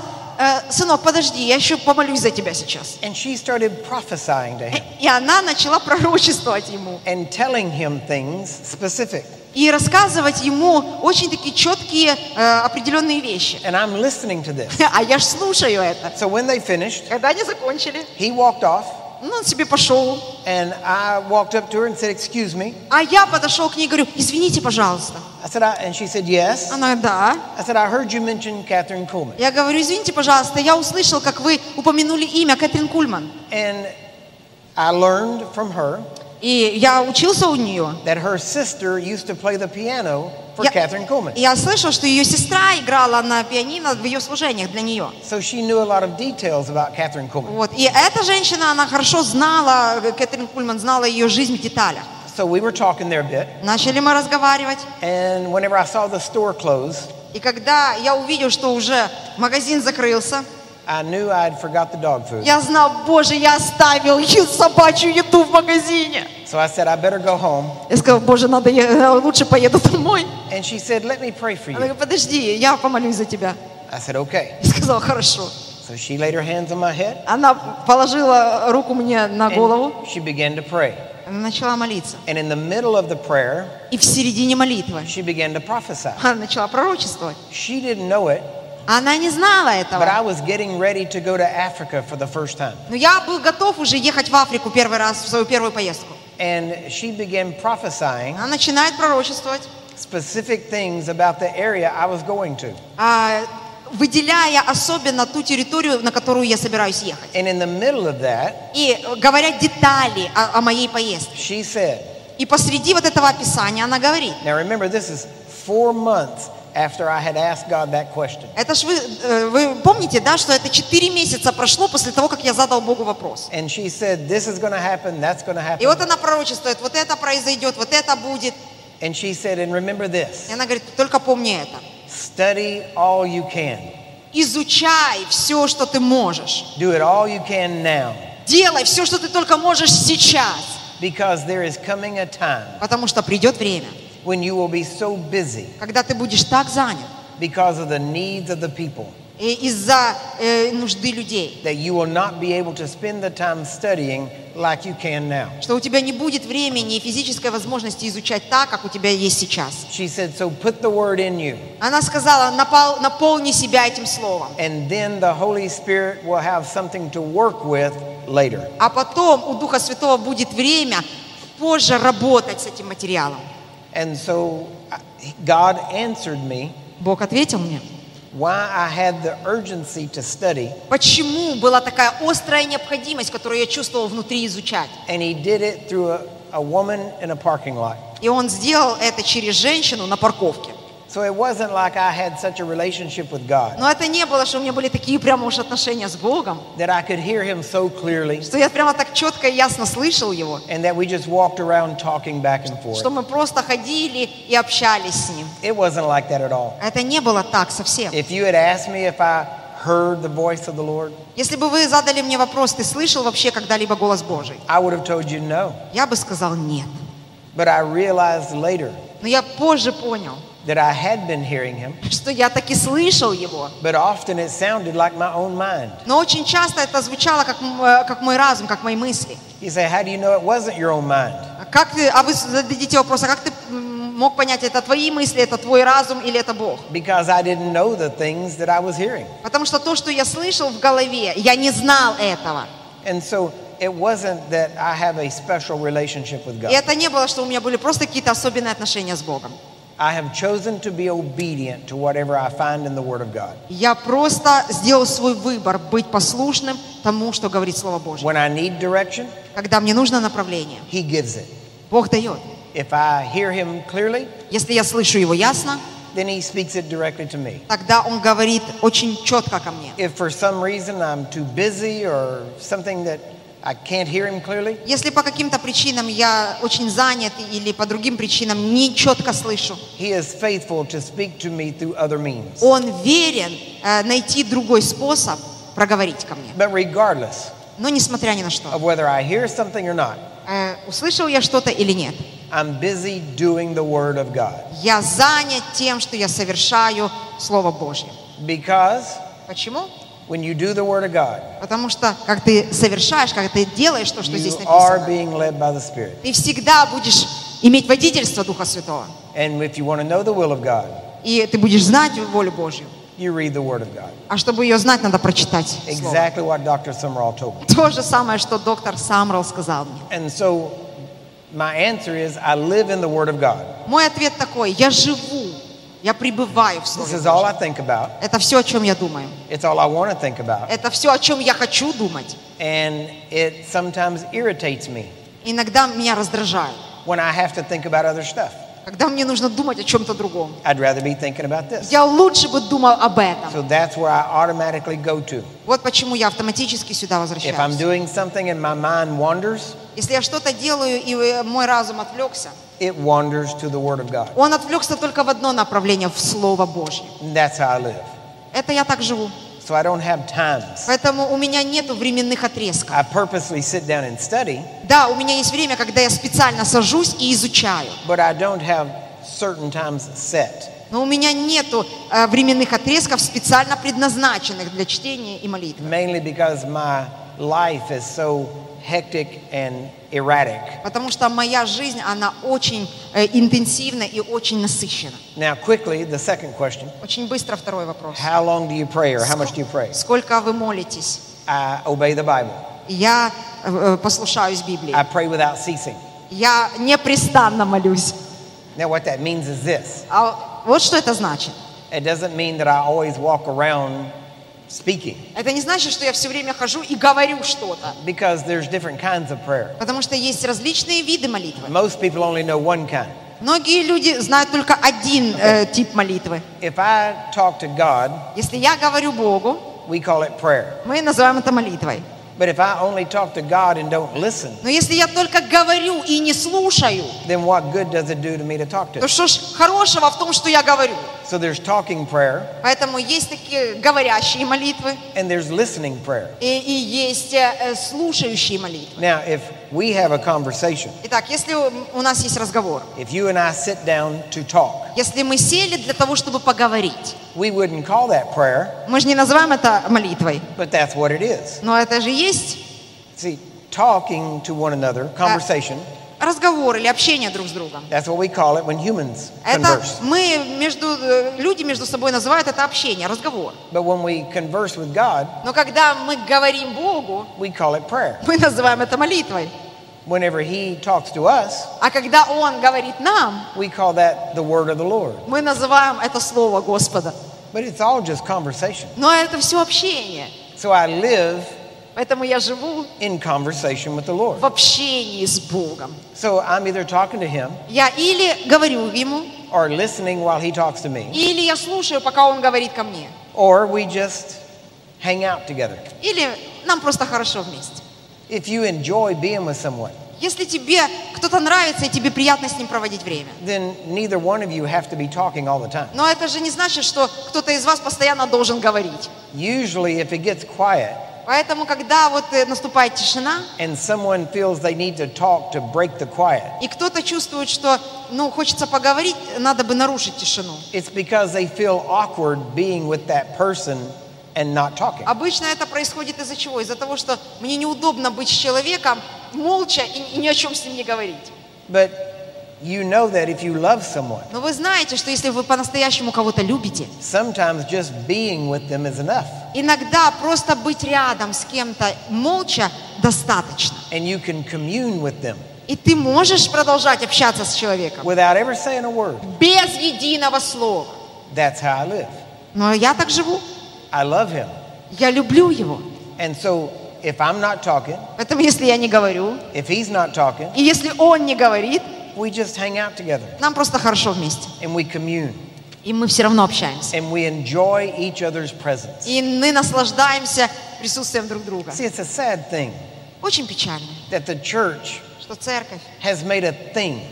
сынок, подожди, я еще помолюсь за тебя сейчас. And she started prophesying to him И она начала пророчествовать ему. and telling him things specific. И рассказывать ему очень такие четкие э, определенные вещи. And I'm listening to this. А я ж слушаю это. So when they finished, Когда они закончили, he walked off, он себе пошел. and I walked up to her and said, Excuse me. А я подошел к ней и говорю, извините, пожалуйста. I said, I, and she said, Yes. Она говорит, да. I said, I heard you mention Catherine Kuhlman. Я говорю, извините, пожалуйста, я услышал, как вы упомянули имя Кэтрин Кульман. And I learned from her И я учился у нее. that her sister used to play the piano For Я, Catherine Kuhlman. я слышал, что ее сестра играла на пианино в ее служениях для нее. So she knew a lot of details about Catherine Kuhlman. Вот. И эта женщина, она хорошо знала, Кэтрин Кульман знала ее жизнь в деталях. So we were talking there a bit. Начали мы разговаривать. And whenever I saw the store close, И когда я увидел, что уже магазин закрылся, I knew I'd forgot the dog food. я знал, боже, я оставил ю- собачью еду в магазине. So I said, I better go home. Я сказал, боже, надо, я лучше поеду домой. And she said, Let me pray for Она you. говорит, подожди, я помолюсь за тебя. I said, Okay. Я сказал, хорошо. So she laid her hands on my head Она положила руку мне на голову, and she began to pray. она начала молиться. And in the middle of the prayer, И в середине молитвы she began to prophesy. она начала пророчествовать. She didn't know it, Она не знала but I этого. was getting ready to go to Africa for the first time. Но я был готов уже ехать в Африку первый раз, в свою первую поездку. And she began prophesying Она начинает пророчествовать, specific things about the area I was going to. а, выделяя особенно ту территорию, на которую я собираюсь ехать. And in the middle of that, И говоря детали о, о моей поездке. she said, И посреди вот этого описания она говорит, Now remember, this is four months after I had asked God that question. это ж вы, э, вы помните, да, что это 4 месяца прошло после того, как я задал Богу вопрос. And she said, This is going to happen, that's going to И вот happen. она пророчествует, вот это произойдет, вот это будет. And she said, And remember И this она говорит, только помни это. study all you can, Изучай все, что ты можешь. do it all you can now, Делай все, что ты только можешь сейчас. because there is coming a time Потому что придет время, when you will be so busy когда ты будешь так занят because of the needs of the people из-за э, нужды людей, that you will not be able to spend the time studying like you can now. что у тебя не будет времени и физической возможности изучать так, как у тебя есть сейчас. She said, So put the word in you, Она сказала, «Напол- наполни себя этим словом. and then the Holy Spirit will have something to work with later. А потом у Духа Святого будет время позже работать с этим материалом. And so I- God answered me Бог ответил мне, why I had the urgency to study, почему была такая острая необходимость, которую я чувствовал внутри изучать. and He did it through a, a woman in a parking lot. И он сделал это через женщину на парковке. So it wasn't like I had such a relationship with God Но это не было, что у меня были такие прямо уж отношения с Богом, that I could hear Him so clearly, что я прямо так четко и ясно слышал Его, and that we just walked around talking back and что forth. мы просто ходили и общались с Ним. It wasn't like that at all. Это не было так совсем. If you had asked me if I heard the voice of the Lord, Если бы вы задали мне вопрос, ты слышал вообще когда-либо голос Божий? I would have told you no. Я бы сказал нет. But I realized later Но я позже понял, That I had been hearing him, что я таки слышал его. but often it sounded like my own mind. Но очень часто это звучало как, э, как мой разум, как мои мысли. You say, How do you know it wasn't your own mind? Как ты, а вы зададите вопрос, а как ты мог понять, это твои мысли, это твой разум или это Бог? Because I didn't know the things that I was hearing. Потому что то, что я слышал в голове, я не знал этого. And so it wasn't that I have a special relationship with И God. это не было, что у меня были просто какие-то особенные отношения с Богом. I have chosen to be obedient to whatever I find in the Word of God. Я просто сделал свой выбор быть послушным тому, что говорит Слово Божье. When I need direction, Когда мне нужно направление, He gives it. Бог дает. If I hear Him clearly, Если я слышу Его ясно, then He speaks it directly to me. тогда Он говорит очень четко ко мне. If for some reason I'm too busy or something that I can't hear Him clearly, Если по каким-то причинам я очень занят или по другим причинам не четко слышу, He is faithful to speak to me through other means. Он верен э, найти другой способ проговорить ко мне. But regardless Но несмотря ни на что, of whether I hear something or not, э, услышал я что-то или нет, I'm busy doing the Word of God. я занят тем, что я совершаю Слово Божье. Because Почему? When you do the Word of God, Потому что, как ты совершаешь, как ты делаешь то, что здесь написано, being led by the Spirit. ты всегда будешь иметь водительство Духа Святого. And if you want to know the will of God, И ты будешь знать волю Божью. you read the Word of God. А чтобы ее знать, надо прочитать. Exactly what Dr. Summerall told me. То же самое, что доктор Самрал сказал мне. And so my answer is I live in the Word of God. Мой ответ такой, я живу, я пребываю в This Слове is all Божьем. I think about. Это все, о чем я думаю. It's all I want to think about. Это все, о чем я хочу думать. And it sometimes irritates me Иногда меня раздражает, when I have to think about other stuff. когда мне нужно думать о чем-то другом. I'd rather be thinking about this. Я лучше бы думал об этом. So that's where I automatically go to. Вот почему я автоматически сюда If I'm возвращаюсь. doing something and my mind wanders, Если я что-то делаю, и э, мой разум отвлекся, it wanders to the Word of God. он отвлекся только в одно направление, в Слово Божье. That's how I live. Это я так живу. So I don't have times. Поэтому у меня нет временных отрезков. I purposely sit down and study, Да, у меня есть время, когда я специально сажусь и изучаю. but I don't have certain times set. Но у меня нету э, временных отрезков, специально предназначенных для чтения и молитвы. Mainly because my life is so hectic and erratic. Потому что моя жизнь, она очень э, интенсивна и очень насыщена. Now, quickly, the second question Очень bыстро второй вопрос. How long do you pray, or how much do you pray? Сколько вы молитесь? I obey the Bible. Я э, э, послушаюсь Библии. I pray without ceasing. Я непрестанно молюсь. Now, what that means is this А вот что это значит. it doesn't mean that I always walk around speaking, Это не значит, что я все время хожу и говорю что-то. because there's different kinds of prayer. Потому что есть различные виды молитвы. Most people only know one kind. Многие люди знают только один э, тип молитвы. If I talk to God, Если я говорю Богу, we call it prayer. мы называем это молитвой. But if I only talk to God and don't listen, Но если я только говорю и не слушаю, then what good does it do to me to talk to? то что ж хорошего в том, что я говорю? So there's talking prayer Поэтому есть такие говорящие молитвы and there's listening prayer. и, и есть э, э, слушающие молитвы. Now, if we have a conversation, Итак, если у у нас есть разговор, if you and I sit down to talk, если мы сели для того, чтобы поговорить, we wouldn't call that prayer, мы же не называем это молитвой, but that's what it is. но это же есть See, talking to one another, conversation, разговор или общение друг с другом. that's what we call it when humans Это converse. мы между э, люди между собой называют это общение, разговор. But when we converse with God, Но когда мы говорим Богу, we call it prayer. мы называем это молитвой. Whenever He talks to us, А когда Он говорит нам, we call that the word of the Lord. мы называем это слово Господа. But it's all just conversation. Но это все общение. So I live Поэтому я живу in conversation with the Lord. в общении с Богом. So I'm either talking to Him Я или говорю Ему, or listening while He talks to me, или я слушаю, пока Он говорит ко мне. or we just hang out together. Или нам просто хорошо вместе. If you enjoy being with someone, Если тебе кто-то нравится и тебе приятно с ним проводить время. then neither one of you have to be talking all the time. Но это же не значит, что кто-то из вас постоянно должен говорить. Usually, if it gets quiet, Поэтому, когда вот э, наступает тишина, and someone feels they need to talk to break the quiet, и кто-то чувствует, что, ну, хочется поговорить, надо бы нарушить тишину. it's because they feel awkward being with that person and not talking. Обычно это происходит из-за чего? Из-за того, что мне неудобно быть с человеком молча и, и ни о чем с ним не говорить. But you know that if you love someone, Но вы знаете, что если вы по-настоящему кого-то любите, sometimes just being with them is enough. иногда просто быть рядом с кем-то молча достаточно. And you can commune with them И ты можешь продолжать общаться с человеком without ever saying a word. без единого слова. That's how I live. Но я так живу. I love him. Я люблю его. And so if I'm not talking, Поэтому если я не говорю, if he's not talking, и если он не говорит, we just hang out together нам просто хорошо вместе. and we commune И мы все равно общаемся. and we enjoy each other's presence. И мы наслаждаемся присутствием друг друга. See, it's a sad thing Очень печально, that the church что церковь has made a thing э,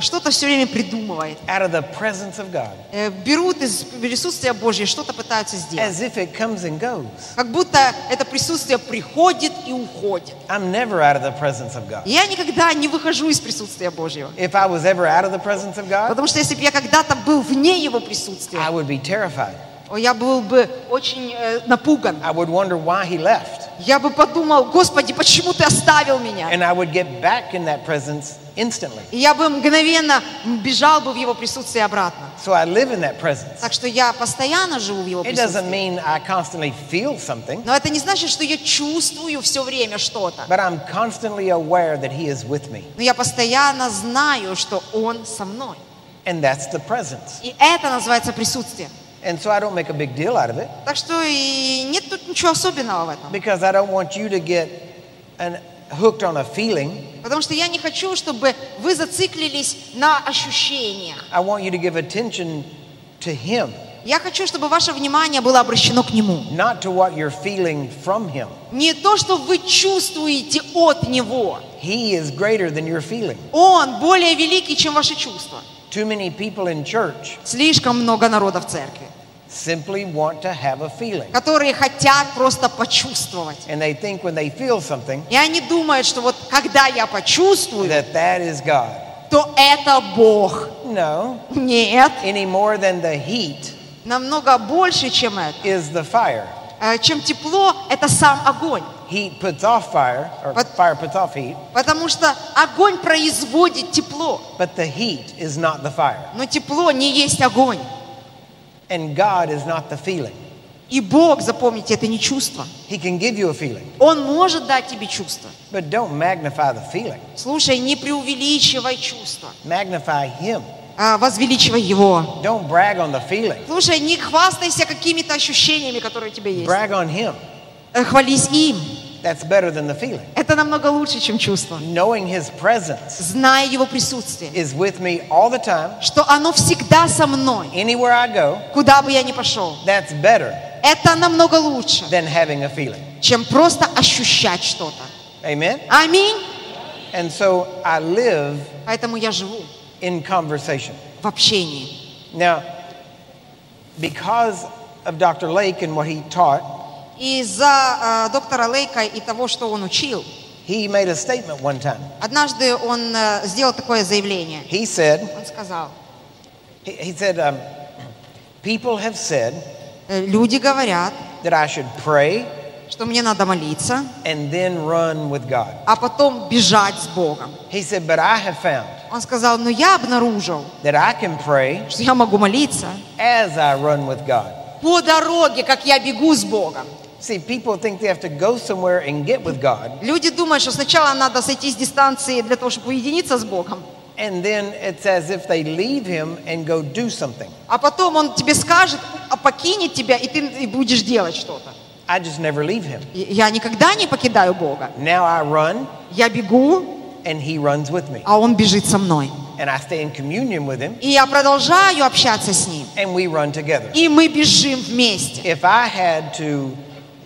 что-то все время придумывает. out of the presence of God Э, берут из присутствия Божьего, что-то пытаются сделать. as if it comes and goes. Как будто это присутствие приходит и уходит. I'm never out of the presence of God. Я никогда не выхожу из присутствия Божьего. If I was ever out of the presence of God, Потому что если бы я когда-то был вне Его присутствия, I would be terrified. я был бы очень э, напуган. I would wonder why he left. Я бы подумал, Господи, почему ты оставил меня? And I would get back in that presence instantly. И я бы мгновенно бежал бы в Его присутствие обратно. So I live in that presence. Так что я постоянно живу в Его It doesn't присутствии. mean I constantly feel something, Но это не значит, что я чувствую все время что-то. but I'm constantly aware that he is with me. Но я постоянно знаю, что Он со мной. And that's the presence. И это называется присутствие. And so I don't make a big deal out of it Так что и нет тут ничего особенного в этом. because I don't want you to get an, hooked on a feeling. Потому что я не хочу, чтобы вы зациклились на ощущениях. I want you to give attention to him, Я хочу, чтобы ваше внимание было обращено к Нему. not to what you're feeling from him. Не то, что вы чувствуете от Него. He is greater than your feeling. Он более великий, чем ваши чувства. Too many people in church Слишком много народа в церкви, simply want to have a feeling. которые хотят просто почувствовать. And they think when they feel something И они думают, что вот когда я почувствую, that that is God. то это Бог. No, Нет, any more than the heat намного больше, чем это. is the fire. Э, Чем тепло, это сам огонь. Heat puts off fire, or But- fire puts off heat, Потому что огонь производит тепло. but the heat is not the fire. Но тепло не есть огонь. And God is not the feeling. И Бог, запомните, это не чувство. He can give you a feeling, Он может дать тебе чувство. but don't magnify the feeling. Слушай, не преувеличивай чувство, Magnify Him. а возвеличивай его. Don't brag on the feeling. Слушай, не хвастайся какими-то ощущениями, которые у тебя есть. Brag on Him. Э, Хвались им. That's better than the feeling. Это намного лучше, чем чувство. Knowing His presence Зная его присутствие, is with me all the time, что оно всегда со мной, anywhere I go. куда бы я ни пошел. That's better Это намного лучше, than having a feeling. чем просто ощущать что-то. Amen? Аминь. And so I live Поэтому я живу in conversation. в общении. Now, because of Dr. Lake and what he taught, И Из-за э, доктора Лейка и того, что он учил, he made a statement one time. однажды он э, сделал такое заявление. He said, Он сказал, he, said, um, people have said «Э, люди говорят, that I should pray что мне надо молиться, and then run with God. а потом бежать с Богом. He said, but I have found Он сказал, но я обнаружил, that I can pray что я могу молиться as I run with God. по дороге, как я бегу с Богом. See, people think they have to go somewhere and get with God, Люди думают, что сначала надо сойти с дистанции для того, чтобы уединиться с Богом, and then it's as if they leave Him and go do something. а потом Он тебе скажет, а покинет тебя, и ты и будешь делать что-то. I just never leave Him. И Я никогда не покидаю Бога. Now I run, Я бегу, and He runs with me. а Он бежит со мной. And I stay in communion with Him, И я продолжаю общаться с Ним. and we run together. И мы бежим вместе. If I had to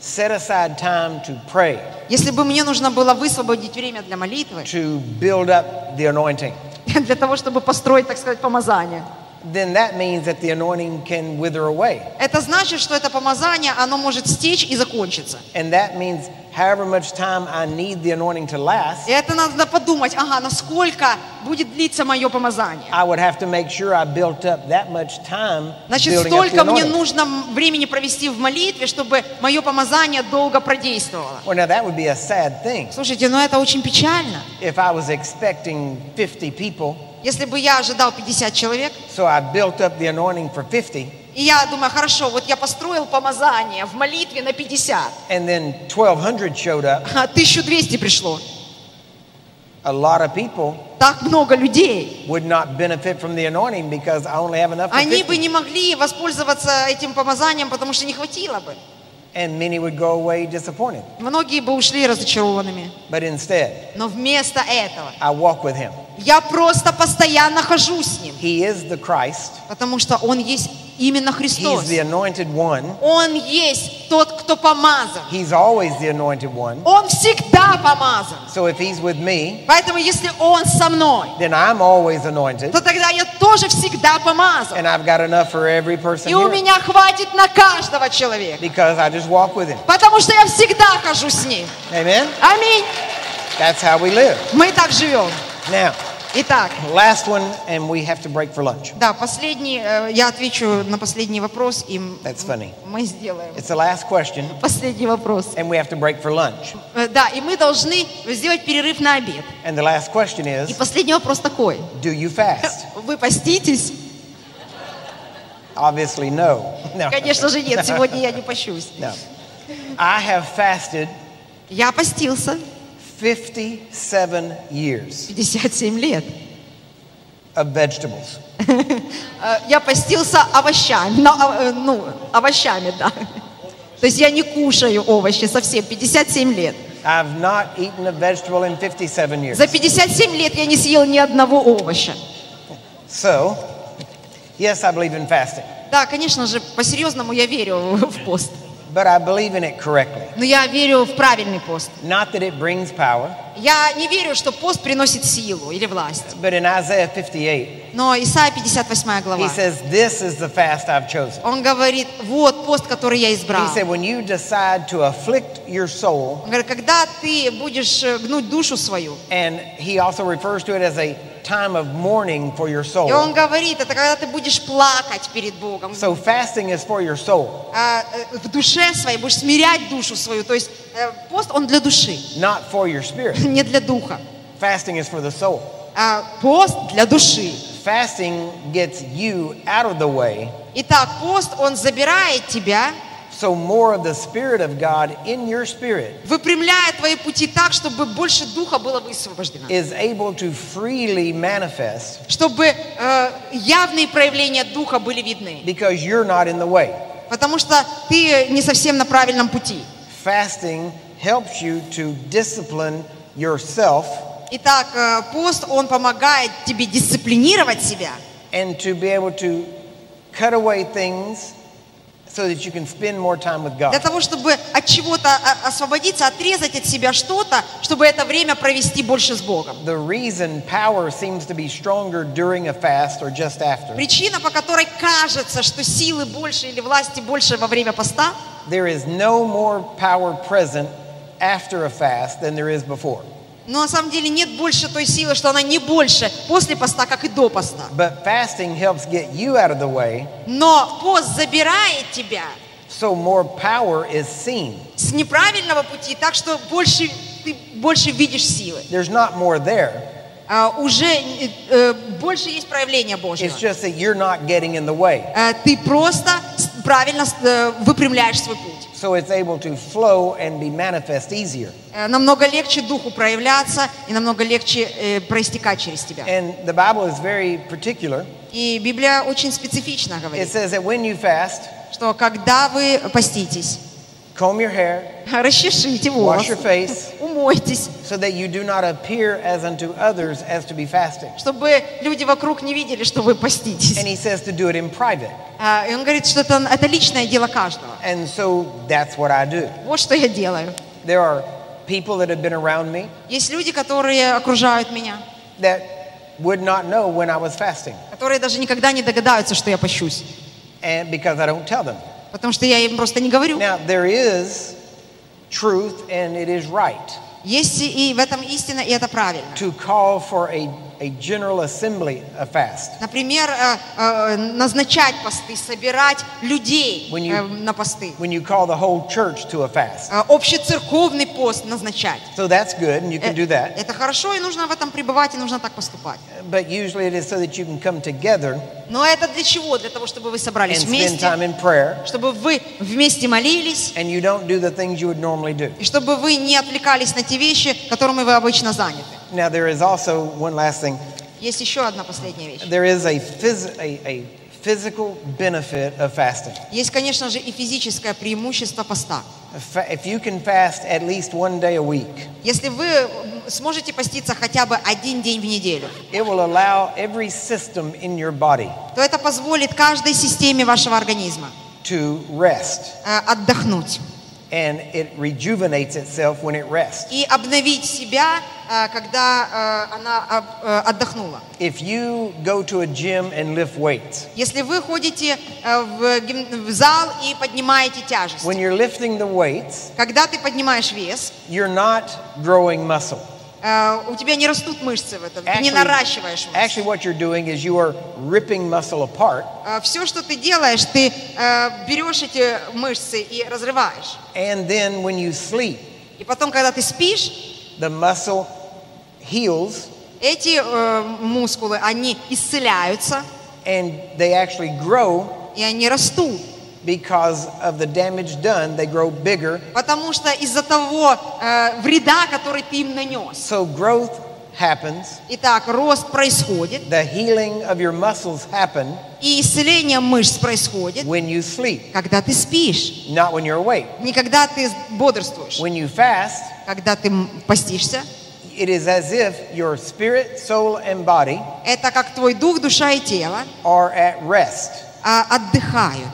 set aside time to pray, Если бы мне нужно было высвободить время для молитвы, to build up the anointing, для того, чтобы построить, так сказать, помазание, then that means that the anointing can wither away. это значит, что это помазание, оно может стечь и закончиться. And that means however much time I need the anointing to last, И это надо подумать, ага, насколько будет длиться мое помазание. I would have to make sure I built up that much time Значит, building up the столько мне anointing. нужно времени провести в молитве, чтобы мое помазание долго продействовало. Well, now that would be a sad thing. Слушайте, но это очень печально. If I was expecting 50 people, Если бы я ожидал 50 человек, so I built up the anointing for 50, и я думаю, хорошо, вот я построил помазание в молитве на 50, and then 1,200 showed up, а 1200 пришло. a lot of people Так много людей. would not benefit from the anointing because I only have enough for Они бы 50. не могли воспользоваться этим помазанием, потому что не хватило бы. And many would go away disappointed. Многие бы ушли разочарованными. But instead, Но вместо этого I walk with him. я просто постоянно хожу с ним, He is the Christ. потому что он есть именно He's Христос. the anointed one. Он есть тот, кто помазан. He's always the anointed one. Он всегда помазан. So if he's with me, Поэтому если он со мной, then I'm always anointed. то тогда я тоже всегда помазан. And I've got enough for every person И у here меня хватит на каждого человека. because I just walk with him. Потому что я всегда хожу с ним. Amen? Аминь. That's how we live. Мы так живем. Now, Итак, last one, and we have to break for lunch. да, последний, э, я отвечу на последний вопрос, и м- That's funny. мы сделаем It's the last question, последний вопрос. and we have to break for lunch. Э, Да, и мы должны сделать перерыв на обед. And the last question И is последний вопрос такой. Do you fast? Вы поститесь? Obviously, no. No. Конечно же нет, сегодня я не пощусь. No. I have fasted Я постился 57 years 57 лет. of vegetables. Э, Я постился овощами, но, э, ну, овощами, да. То есть я не кушаю овощи совсем, 57 лет. I've not eaten a vegetable in 57 years. За 57 лет я не съел ни одного овоща. So, yes, I believe in fasting, Да, конечно же, по-серьезному я верю в пост. but I believe in it correctly. Но я верю в правильный пост. Not that it brings power, Я не верю, что пост приносит силу или власть. but in Isaiah 58, Но Исайя 58 глава, he says, This is the fast I've chosen. он говорит, вот пост, который я избрал. He said, When you decide to afflict your soul, Он говорит, когда ты будешь э, гнуть душу свою, and he also refers to it as a time of mourning for your и он soul. говорит, это когда ты будешь плакать перед Богом, So, fasting is for your soul, а, э, в душе своей, будешь смирять душу свою. То есть э, пост, он для души, not for your spirit. не для духа. Fasting is for the soul. А пост для души. Fasting gets you out of the way, Итак, пост, он забирает тебя, so more of the Spirit of God in your spirit выпрямляет твои пути так, чтобы больше духа было высвобождено. is able to freely manifest Чтобы э, явные проявления духа были видны. because you're not in the way. Потому что ты не совсем на правильном пути. Fasting helps you to discipline yourself Итак, э, пост, он помогает тебе дисциплинировать себя, and to be able to cut away things so that you can spend more time with для God. того, чтобы от чего-то а, освободиться, отрезать от себя что-то, чтобы это время провести больше с Богом. The reason power seems to be stronger during a fast or just after, Причина, по которой кажется, что силы больше или власти больше во время поста, there is no more power present after a fast than there is before. Но на самом деле нет больше той силы, что она не больше после поста, как и до поста. But fasting helps get you out of the way Но пост забирает тебя so more power is seen. с неправильного пути, так что больше, ты больше видишь силы. There's not more there. А, уже э, больше есть проявления Божьего. It's just that you're not getting in the way. Э, ты просто правильно э, выпрямляешь свой путь. So it's able to flow and be manifest easier. Э, Намного легче духу проявляться и намного легче э, проистекать через тебя. And the Bible is very particular. И Библия очень специфично It говорит, says that when you fast, что когда вы поститесь, comb your hair, расчешите wash your волосы, face, умойтесь, so that you do not appear as unto others as to be fasting. чтобы люди вокруг не видели, что вы And поститесь. he says to do it in private. А, И он говорит, что это, это личное дело каждого. And so that's what I do. Вот что я делаю. There are people that have been around me Есть люди, которые окружают меня, that would not know when I was fasting, которые даже никогда не догадаются, что я пощусь. and because I don't tell them. Потому что я им просто не говорю. Now, there is truth, and it is right Есть и и в этом истина, и это правильно. to call for a, a general assembly of fast. Например, э, э, назначать посты, собирать людей When you- э, на посты. When you call the whole church to a fast. Общецерковный пост назначать. So that's good, and you can do that. Это хорошо, и нужно в этом пребывать, и нужно так поступать. But usually it is so that you can come together Но это для чего? Для того, чтобы вы собрались вместе, чтобы вы вместе молились, и чтобы вы не отвлекались на те вещи, которыми вы обычно заняты. Now, there is also one last thing. Есть еще одна последняя вещь. There is a, phys- a, a physical benefit of fasting. Есть, конечно же, и физическое преимущество поста. If you can fast at least one day a week, Если вы сможете поститься хотя бы один день в неделю, it will allow every system in your body то это позволит каждой системе вашего организма to rest. э, отдохнуть And it rejuvenates itself when it rests. и обновить себя, э, когда э, она об- э, отдохнула. If you go to a gym and lift weights, Если вы ходите э, в, гим- в зал и поднимаете тяжесть, when you're lifting the weights, когда ты поднимаешь вес, you're not growing muscle. Э, у тебя не растут мышцы в этом, ты не наращиваешь мышцы. Actually, what you're doing is you are ripping muscle apart, Все, что ты делаешь, ты э, берешь эти мышцы и разрываешь. and then when you sleep, И потом, когда ты спишь, the muscle heals эти э, мускулы, они исцеляются, and they actually grow и они растут. because of the damage done. They grow bigger. Потому что из-за того э, вреда, который ты им нанес. So growth happens, Итак, рост происходит, the healing of your muscles happen и исцеление мышц происходит, when you sleep, когда ты спишь, not when you're awake. не когда ты бодрствуешь. When you fast, Когда ты м, постишься, it is as if your spirit, soul, and body это как твой дух, душа и тело are at rest. а, отдыхают.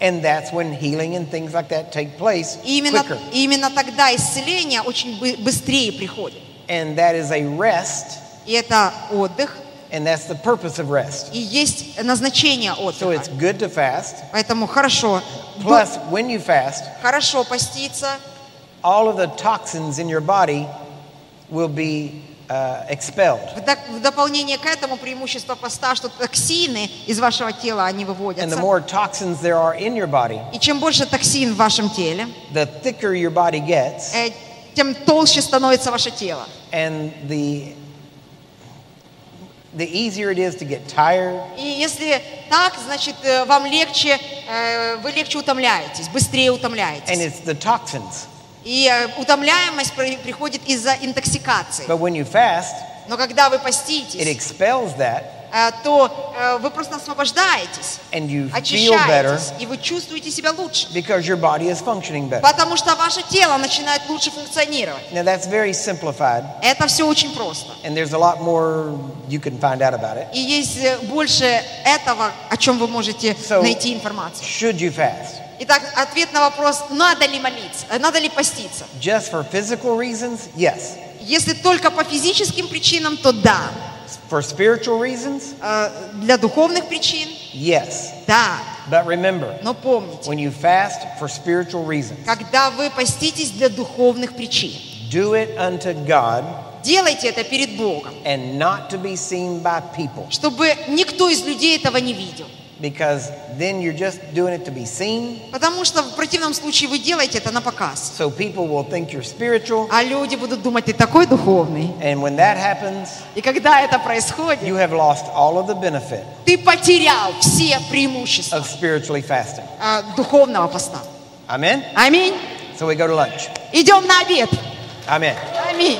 And that's when healing and things like that take place И именно, quicker. именно тогда исцеление очень бы- быстрее приходит. And that is a rest, И это отдых, and that's the purpose of rest. и есть назначение So отдыха. it's good to fast. Поэтому хорошо, Plus, when you fast, хорошо поститься, all of the toxins in your body will be uh, expelled. В, док- в дополнение к этому преимущество поста, что токсины из вашего тела, они And the выводятся. more toxins there are in your body, И чем больше токсин в вашем теле, the thicker your body gets, э, тем толще становится ваше тело. and the the easier it is to get tired, И если так, значит, э, вам легче, э, вы легче утомляетесь, быстрее and утомляетесь. it's the toxins. И э, утомляемость при- приходит из-за интоксикации. But when you fast, Но когда вы it поститесь, expels that, э, то э, вы просто освобождаетесь, and you feel better очищаетесь, и вы чувствуете себя лучше. because your body is functioning better. Потому что ваше тело начинает лучше функционировать. Now that's very simplified, Это все очень просто. and there's a lot more you can find out about it. И есть больше этого, о чем вы можете So- найти информацию. Should you fast? Итак, ответ на вопрос, надо ли молиться, э, надо ли поститься. Just for physical reasons? Yes. Если только по физическим причинам, то да. For spiritual reasons? Э, Для духовных причин, Yes. да. But remember, Но помните, when you fast for spiritual reasons, когда вы поститесь для духовных причин, do it unto God делайте это перед Богом, and not to be seen by people. чтобы никто из людей этого не видел. Because then you're just doing it to be seen, Потому что в противном случае вы делаете это на показ. so people will think you're spiritual. А люди будут думать, ты такой духовный. And when that happens, И когда это происходит, you have lost all of the benefit ты потерял все преимущества of spiritually fasting. э, духовного поста. Amen? Аминь. So we go to lunch. Идем на обед. Amen. Аминь.